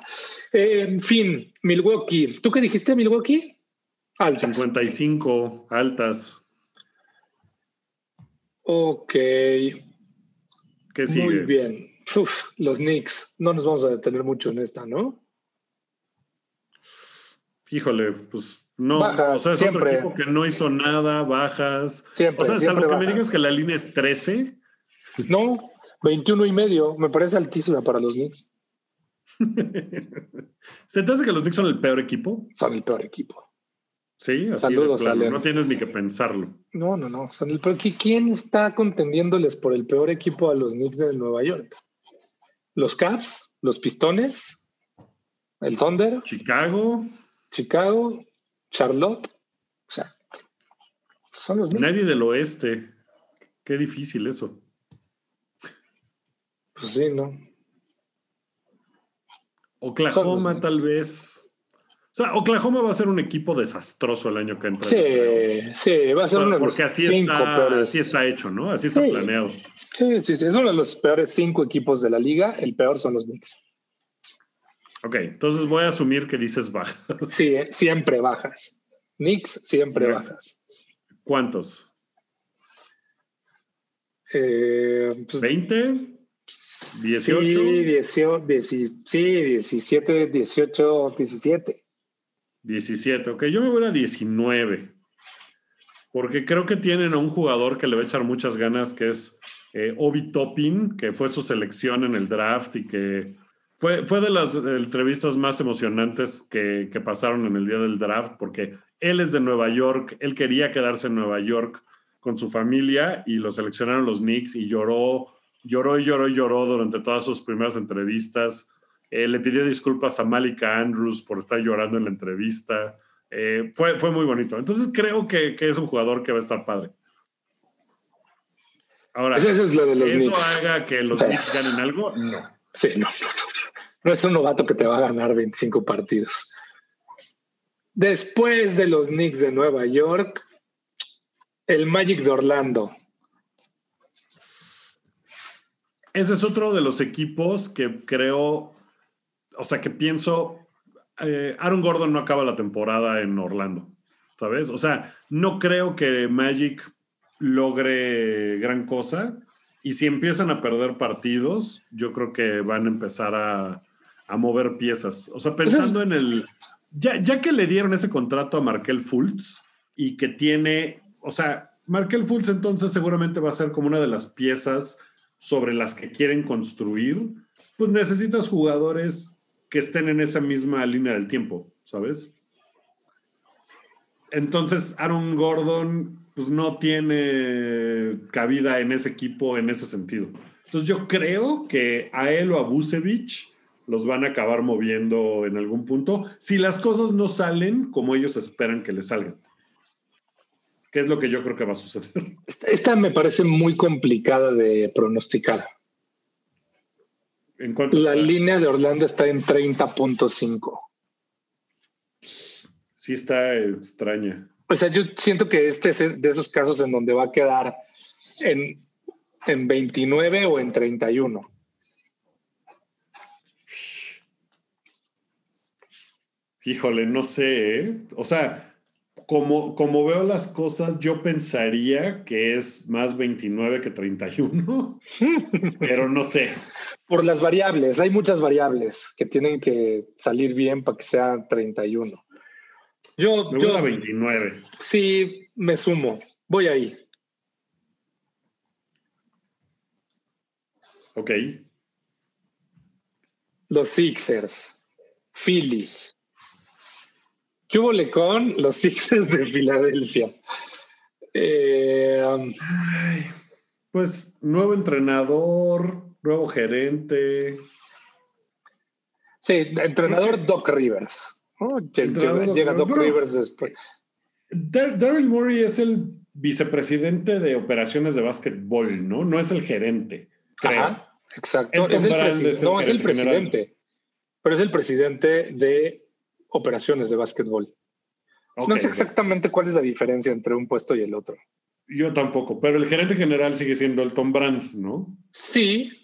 en fin, Milwaukee. ¿Tú qué dijiste, Milwaukee? Altas. 55 altas. Ok. ¿Qué sigue? Muy bien. los Knicks. No nos vamos a detener mucho en esta, ¿no? Híjole, pues no. o sea, es otro equipo que no hizo nada, bajas. Siempre, o sea, salvo que me digas que la línea es 13. No, 21 y medio. Me parece altísima para los Knicks. ¿Se te hace que los Knicks son el peor equipo? Son el peor equipo. Sí, así de No tienes ni que pensarlo. No, no, no. ¿Quién está contendiéndoles por el peor equipo a los Knicks de Nueva York? ¿Los Caps? ¿Los Pistones? ¿El Thunder? Chicago. Chicago. Charlotte. O sea, son los Knicks. Nadie del oeste. Qué difícil eso. Pues sí, ¿no? Oklahoma, tal vez. O sea, Oklahoma va a ser un equipo desastroso el año que entra. Sí, sí, va a ser uno de los Porque así está, peores. así está hecho, ¿no? Así está planeado. Sí, sí, sí. Es uno de los peores cinco equipos de la liga. El peor son los Knicks. Ok, entonces voy a asumir que dices bajas. Sí, eh, siempre bajas. Knicks, siempre bajas. ¿Cuántos? Eh, ¿20? ¿18? Sí, 18, sí, 17, 18, 17. 17, ok, yo me voy a 19. Porque creo que tienen a un jugador que le va a echar muchas ganas, que es eh, Obi Toppin, que fue su selección en el draft y que fue, fue de las entrevistas más emocionantes que, que pasaron en el día del draft, porque él es de Nueva York, él quería quedarse en Nueva York con su familia y lo seleccionaron los Knicks y lloró, lloró y lloró y lloró durante todas sus primeras entrevistas. Eh, le pidió disculpas a Malika Andrews por estar llorando en la entrevista. Eh, fue, fue muy bonito. Entonces creo que, es un jugador que va a estar padre. Ahora, eso es lo de los ¿eso haga que los Knicks ganen algo? No. Sí, no, no, no. No es un novato que te va a ganar 25 partidos. Después de los Knicks de Nueva York, el Magic de Orlando. Ese es otro de los equipos que creo, o sea, que pienso, eh, Aaron Gordon no acaba la temporada en Orlando, ¿sabes? O sea, no creo que Magic logre gran cosa. Y si empiezan a perder partidos, yo creo que van a empezar a, a mover piezas. O sea, pensando en el. Ya, ya, que le dieron ese contrato a Markel Fultz y que tiene. O sea, Markel Fultz entonces seguramente va a ser como una de las piezas sobre las que quieren construir. Pues necesitas jugadores que estén en esa misma línea del tiempo, ¿sabes? Entonces, Aaron Gordon pues no tiene cabida en ese equipo en ese sentido. Entonces yo creo que a él o a Busevich los van a acabar moviendo en algún punto si las cosas no salen como ellos esperan que les salgan. ¿Qué es lo que yo creo que va a suceder? Esta me parece muy complicada de pronosticar. ¿En cuánto La está? línea de Orlando está en 30.5. Sí está extraña. O sea, yo siento que este es de esos casos en donde va a quedar en, en 29 o en 31. Híjole, no sé, ¿eh? O sea, como, como veo las cosas, yo pensaría que es más 29 que 31, pero no sé. Por las variables, hay muchas variables que tienen que salir bien para que sea 31. Yo, Me yo voy a 29. sí me sumo, voy ahí. Ok. Los Sixers, Philly. ¿Qué hubo con los Sixers de Filadelfia? Eh, um, pues nuevo entrenador, nuevo gerente. sí, entrenador Doc Rivers. llega Doc Rivers. Rivers después. Dar- Daryl Morey es el vicepresidente de operaciones de básquetbol, ¿no? No es el gerente, creo. Ajá, exacto. Es el es el no, es el general. presidente. Pero es el presidente de operaciones de básquetbol. No sé exactamente cuál es la diferencia entre un puesto y el otro. Yo tampoco, pero el gerente general sigue siendo Elton Brand, ¿no? Sí.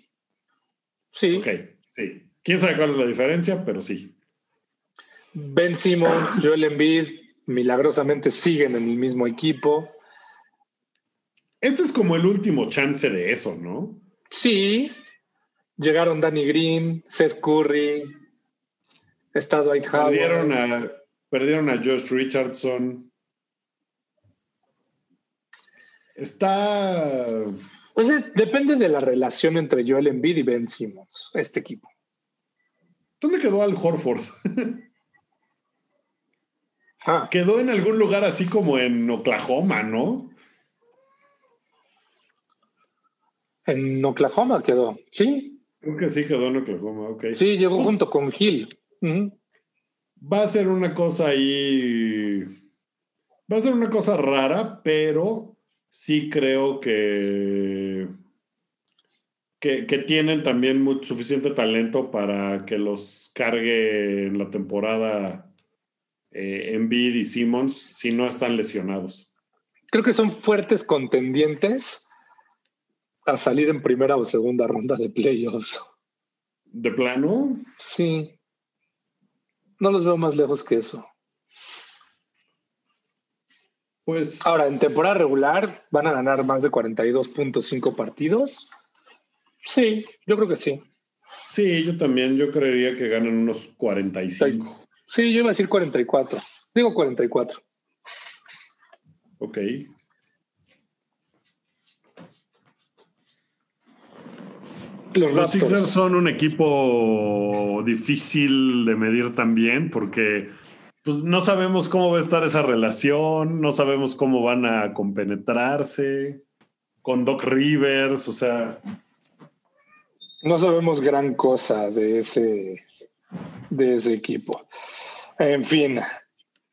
Sí. Ok, sí. Quién sabe cuál es la diferencia, pero sí. Ben Simmons, Joel Embiid, milagrosamente siguen en el mismo equipo. Este es como el último chance de eso, ¿no? Sí. Llegaron Danny Green, Seth Curry, está Dwight Howard. Perdieron a, perdieron a Josh Richardson. Está. Entonces, depende de la relación entre Joel Embiid y Ben Simmons, este equipo. ¿Dónde quedó Al Horford? Ah, Quedó en algún lugar así como en Oklahoma, ¿no? en Oklahoma quedó. Sí, Creo que sí quedó en Oklahoma, ok. sí, llegó Pues- junto con Hill. Ujú. Va a ser una cosa ahí. Va a ser una cosa rara, pero sí creo que. Que, que tienen también suficiente talento para que los cargue en la temporada eh, Embiid y Simmons si no están lesionados. Creo que son fuertes contendientes a salir en primera o segunda ronda de playoffs. De plano, Sí. No los veo más lejos que eso. pues. Ahora, en temporada regular, ¿van a ganar más de 42.5 partidos? Sí, yo creo que sí. Sí, yo también. Yo creería que ganan unos 45. Sí, yo iba a decir 44. Digo 44. Ok. Los, Los Sixers son un equipo difícil de medir también porque pues, no sabemos cómo va a estar esa relación, no sabemos cómo van a compenetrarse con Doc Rivers, o sea, No sabemos gran cosa de ese, de ese equipo. En fin.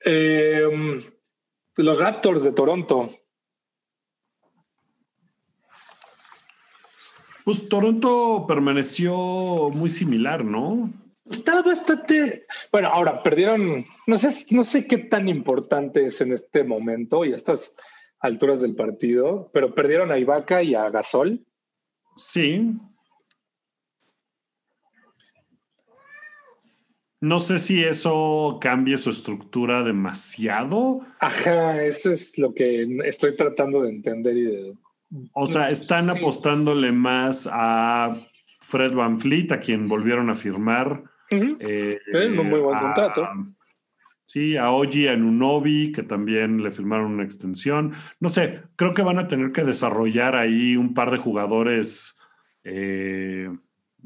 Eh, los Raptors de Toronto. pues Toronto permaneció muy similar, ¿no? Está bastante. Bueno, ahora perdieron, no sé, no sé qué tan importante es en este momento y a estas alturas del partido, pero perdieron a Ibaka y a Gasol. Sí. No sé si eso cambie su estructura demasiado. Ajá, eso es lo que estoy tratando de entender y de... O sea, están apostándole más a Fred Van Fleet, a quien volvieron a firmar. Eh, un muy buen contrato. Sí, a Oji Anunobi, que también le firmaron una extensión. No sé, creo que van a tener que desarrollar ahí un par de jugadores eh,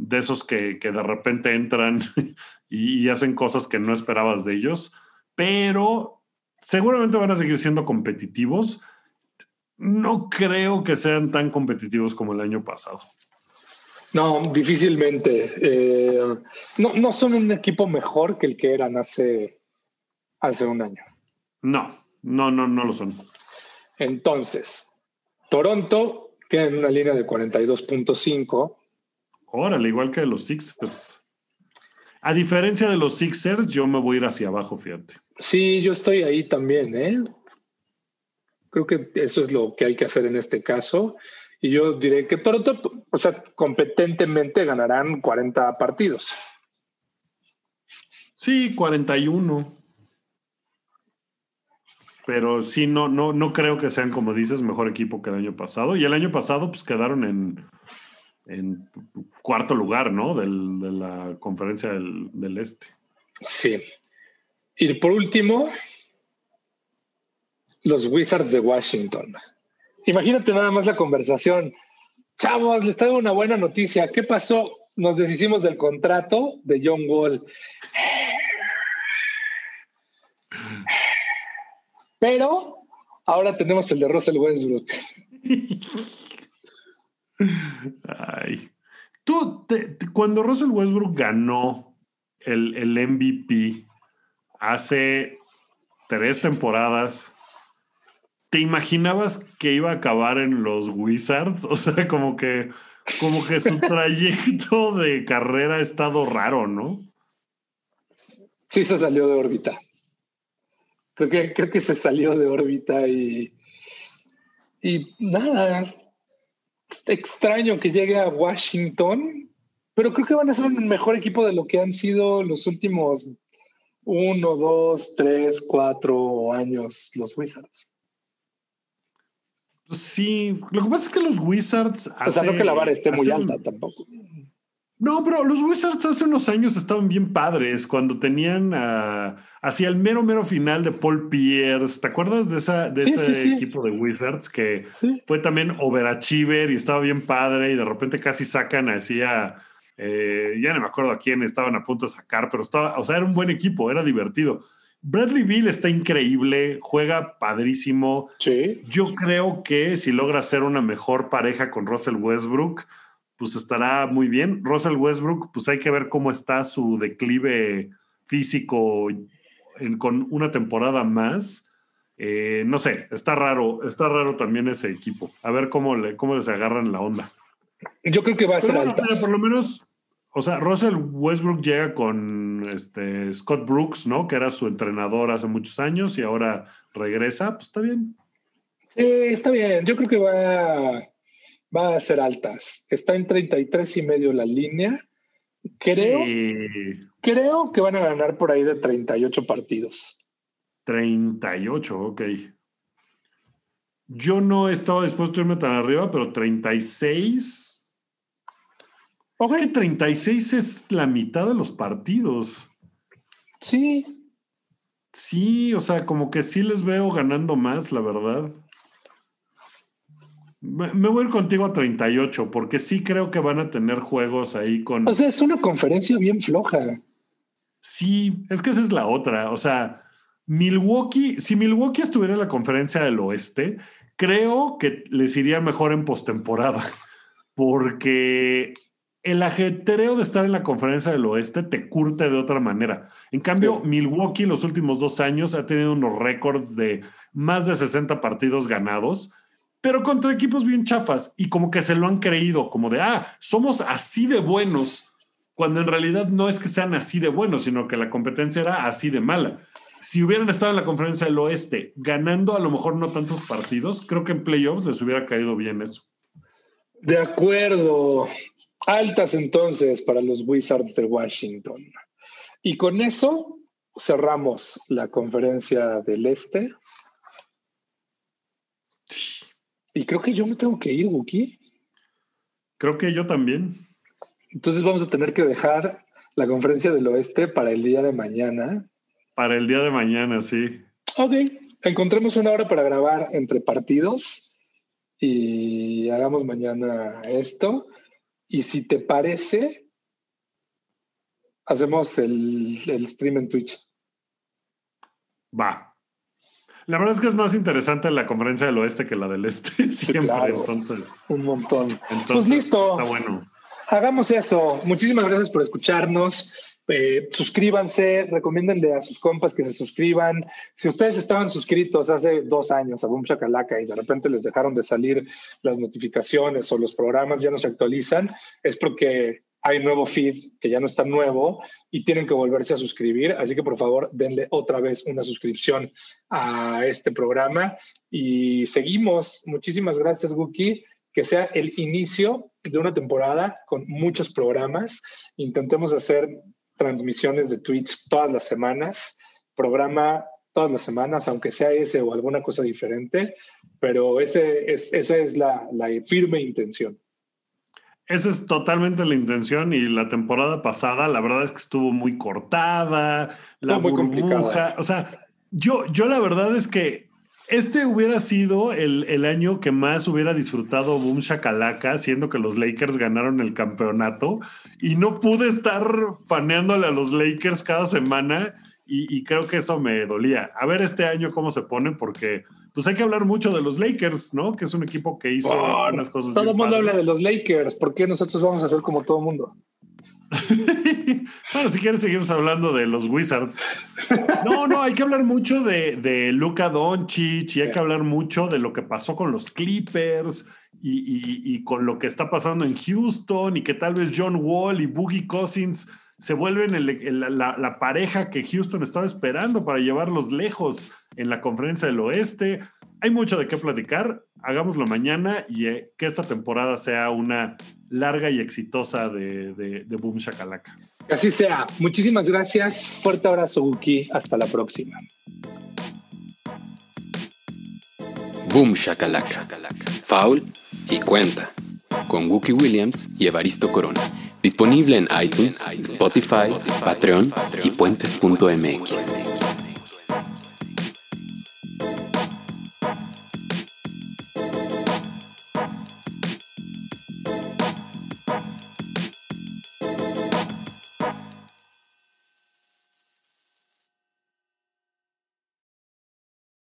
de esos que, de repente entran y, hacen cosas que no esperabas de ellos, pero seguramente van a seguir siendo competitivos. No creo que sean tan competitivos como el año pasado. No, difícilmente. Eh, no, no son un equipo mejor que el que eran hace hace un año. No, no, no, no lo son. Entonces, Toronto tiene una línea de 42.5. Órale, igual que los Sixers. A diferencia de los Sixers, yo me voy a ir hacia abajo, fíjate. Sí, yo estoy ahí también, ¿eh? Creo que eso es lo que hay que hacer en este caso. Y yo diré que Toronto, o sea, competentemente ganarán 40 partidos. Sí, 41 pero sí, no, no, no creo que sean, como dices, mejor equipo que el año pasado. Y el año pasado, pues quedaron en, en cuarto lugar, ¿no? Del, de la conferencia del, del, Este. Sí. Y por último, los Wizards de Washington. Imagínate nada más la conversación. Chavos, les traigo una buena noticia. ¿Qué pasó? Nos deshicimos del contrato de John Wall. Pero ahora tenemos el de Russell Westbrook. Ay. Tú, cuando Russell Westbrook ganó el, el MVP hace tres temporadas, ¿te imaginabas que iba a acabar en los Wizards? O sea, como que, como que su trayecto de carrera ha estado raro, ¿no? Sí, se salió de órbita. Creo que, se salió de órbita y, y nada, extraño que llegue a Washington, pero creo que van a ser un mejor equipo de lo que han sido los últimos uno, dos, tres, cuatro años los Wizards. Sí, lo que pasa es que los Wizards. o sea, no que la vara esté muy alta tampoco. No, pero los Wizards hace unos años estaban bien padres cuando tenían hacia el mero, mero final de Paul Pierce. ¿Te acuerdas de, esa, de ese equipo de Wizards que fue también overachiever y estaba bien padre y de repente casi sacan así a. Eh, ya no me acuerdo a quién estaban a punto de sacar, pero estaba, o sea, era un buen equipo, era divertido. Bradley Bill está increíble, juega padrísimo. Yo creo que si logra ser una mejor pareja con Russell Westbrook, pues estará muy bien. Russell Westbrook, pues hay que ver cómo está su declive físico con una temporada más. Eh, no sé, está raro, está raro también ese equipo. A ver cómo, le, cómo les agarran la onda. Yo creo que va a ser alta. Por lo menos, o sea, Russell Westbrook llega con este Scott Brooks, ¿no? Que era su entrenador hace muchos años y ahora regresa, pues está bien. Sí, está bien. Yo creo que va, va a ser altas. Está en 33 y medio la línea. Creo, creo que van a ganar por ahí de 38 partidos. 38, ok. Yo no estaba dispuesto a irme tan arriba, pero 36. Es que 36 es la mitad de los partidos. Sí. Sí, o sea, como que sí les veo ganando más, la verdad. Me voy a ir contigo a 38, porque sí creo que van a tener juegos ahí con. O sea, es una conferencia bien floja. Sí, es que esa es la otra. O sea, Milwaukee, si Milwaukee estuviera en la conferencia del oeste, creo que les iría mejor en postemporada, porque el ajetreo de estar en la conferencia del oeste te curte de otra manera. En cambio, Milwaukee los últimos dos años ha tenido unos récords de más de 60 partidos ganados pero contra equipos bien chafas y como que se lo han creído, como de, ah, somos así de buenos cuando en realidad no es que sean así de buenos, sino que la competencia era así de mala. Si hubieran estado en la conferencia del oeste ganando a lo mejor no tantos partidos, creo que en playoffs les hubiera caído bien eso. De acuerdo. Altas entonces para los Wizards de Washington. Y con eso cerramos la conferencia del Este. Y creo que yo me tengo que ir, Wookie. Creo que yo también. Entonces vamos a tener que dejar la conferencia del Oeste para el día de mañana. Para el día de mañana, sí. Ok, encontremos una hora para grabar entre partidos y hagamos mañana esto. Y si te parece, hacemos el, el stream en Twitch. Va. La verdad es que es más interesante la conferencia del oeste que la del este, siempre. entonces, un montón. Entonces, pues listo. Está bueno. Hagamos eso. Muchísimas gracias por escucharnos. Eh, suscríbanse, recomiéndenle a sus compas que se suscriban. Si ustedes estaban suscritos hace dos años a Boom Shakalaka y de repente les dejaron de salir las notificaciones o los programas ya no se actualizan, es porque hay nuevo feed que ya no está nuevo y tienen que volverse a suscribir. Así que por favor, denle otra vez una suscripción a este programa y seguimos. Muchísimas gracias, Guki. Que sea el inicio de una temporada con muchos programas. Intentemos hacer transmisiones de Twitch todas las semanas, programa todas las semanas, aunque sea ese o alguna cosa diferente, pero esa es la firme intención. Esa es totalmente la intención y la temporada pasada la verdad es que estuvo muy cortada, la muy burbuja, o sea, yo, yo la verdad es que este hubiera sido el, el, año que más hubiera disfrutado Boom Shakalaka, siendo que los Lakers ganaron el campeonato. Y no pude estar faneándole a los Lakers cada semana. Y, y, creo que eso me dolía. A ver este año cómo se ponen, porque pues hay que hablar mucho de los Lakers, ¿no? Que es un equipo que hizo unas cosas. Todo el mundo habla de los Lakers. ¿Por qué nosotros vamos a hacer como todo el mundo? bueno, si quieres seguimos hablando de los Wizards. No, no, hay que hablar mucho de, de Luka Doncic y hay que hablar mucho de lo que pasó con los Clippers y, con lo que está pasando en Houston y que tal vez John Wall y Boogie Cousins se vuelven la, la, pareja que Houston estaba esperando para llevarlos lejos en la conferencia del oeste. Hay mucho de qué platicar. Hagámoslo mañana y eh, que esta temporada sea una larga y exitosa de, de, Boom Shakalaka. Así sea. Muchísimas gracias. Fuerte abrazo, Wookie. Hasta la próxima. Boom Shakalaka. Foul y cuenta. Con Wookie Williams y Evaristo Corona. Disponible en iTunes, Spotify, Patreon y puentes.mx.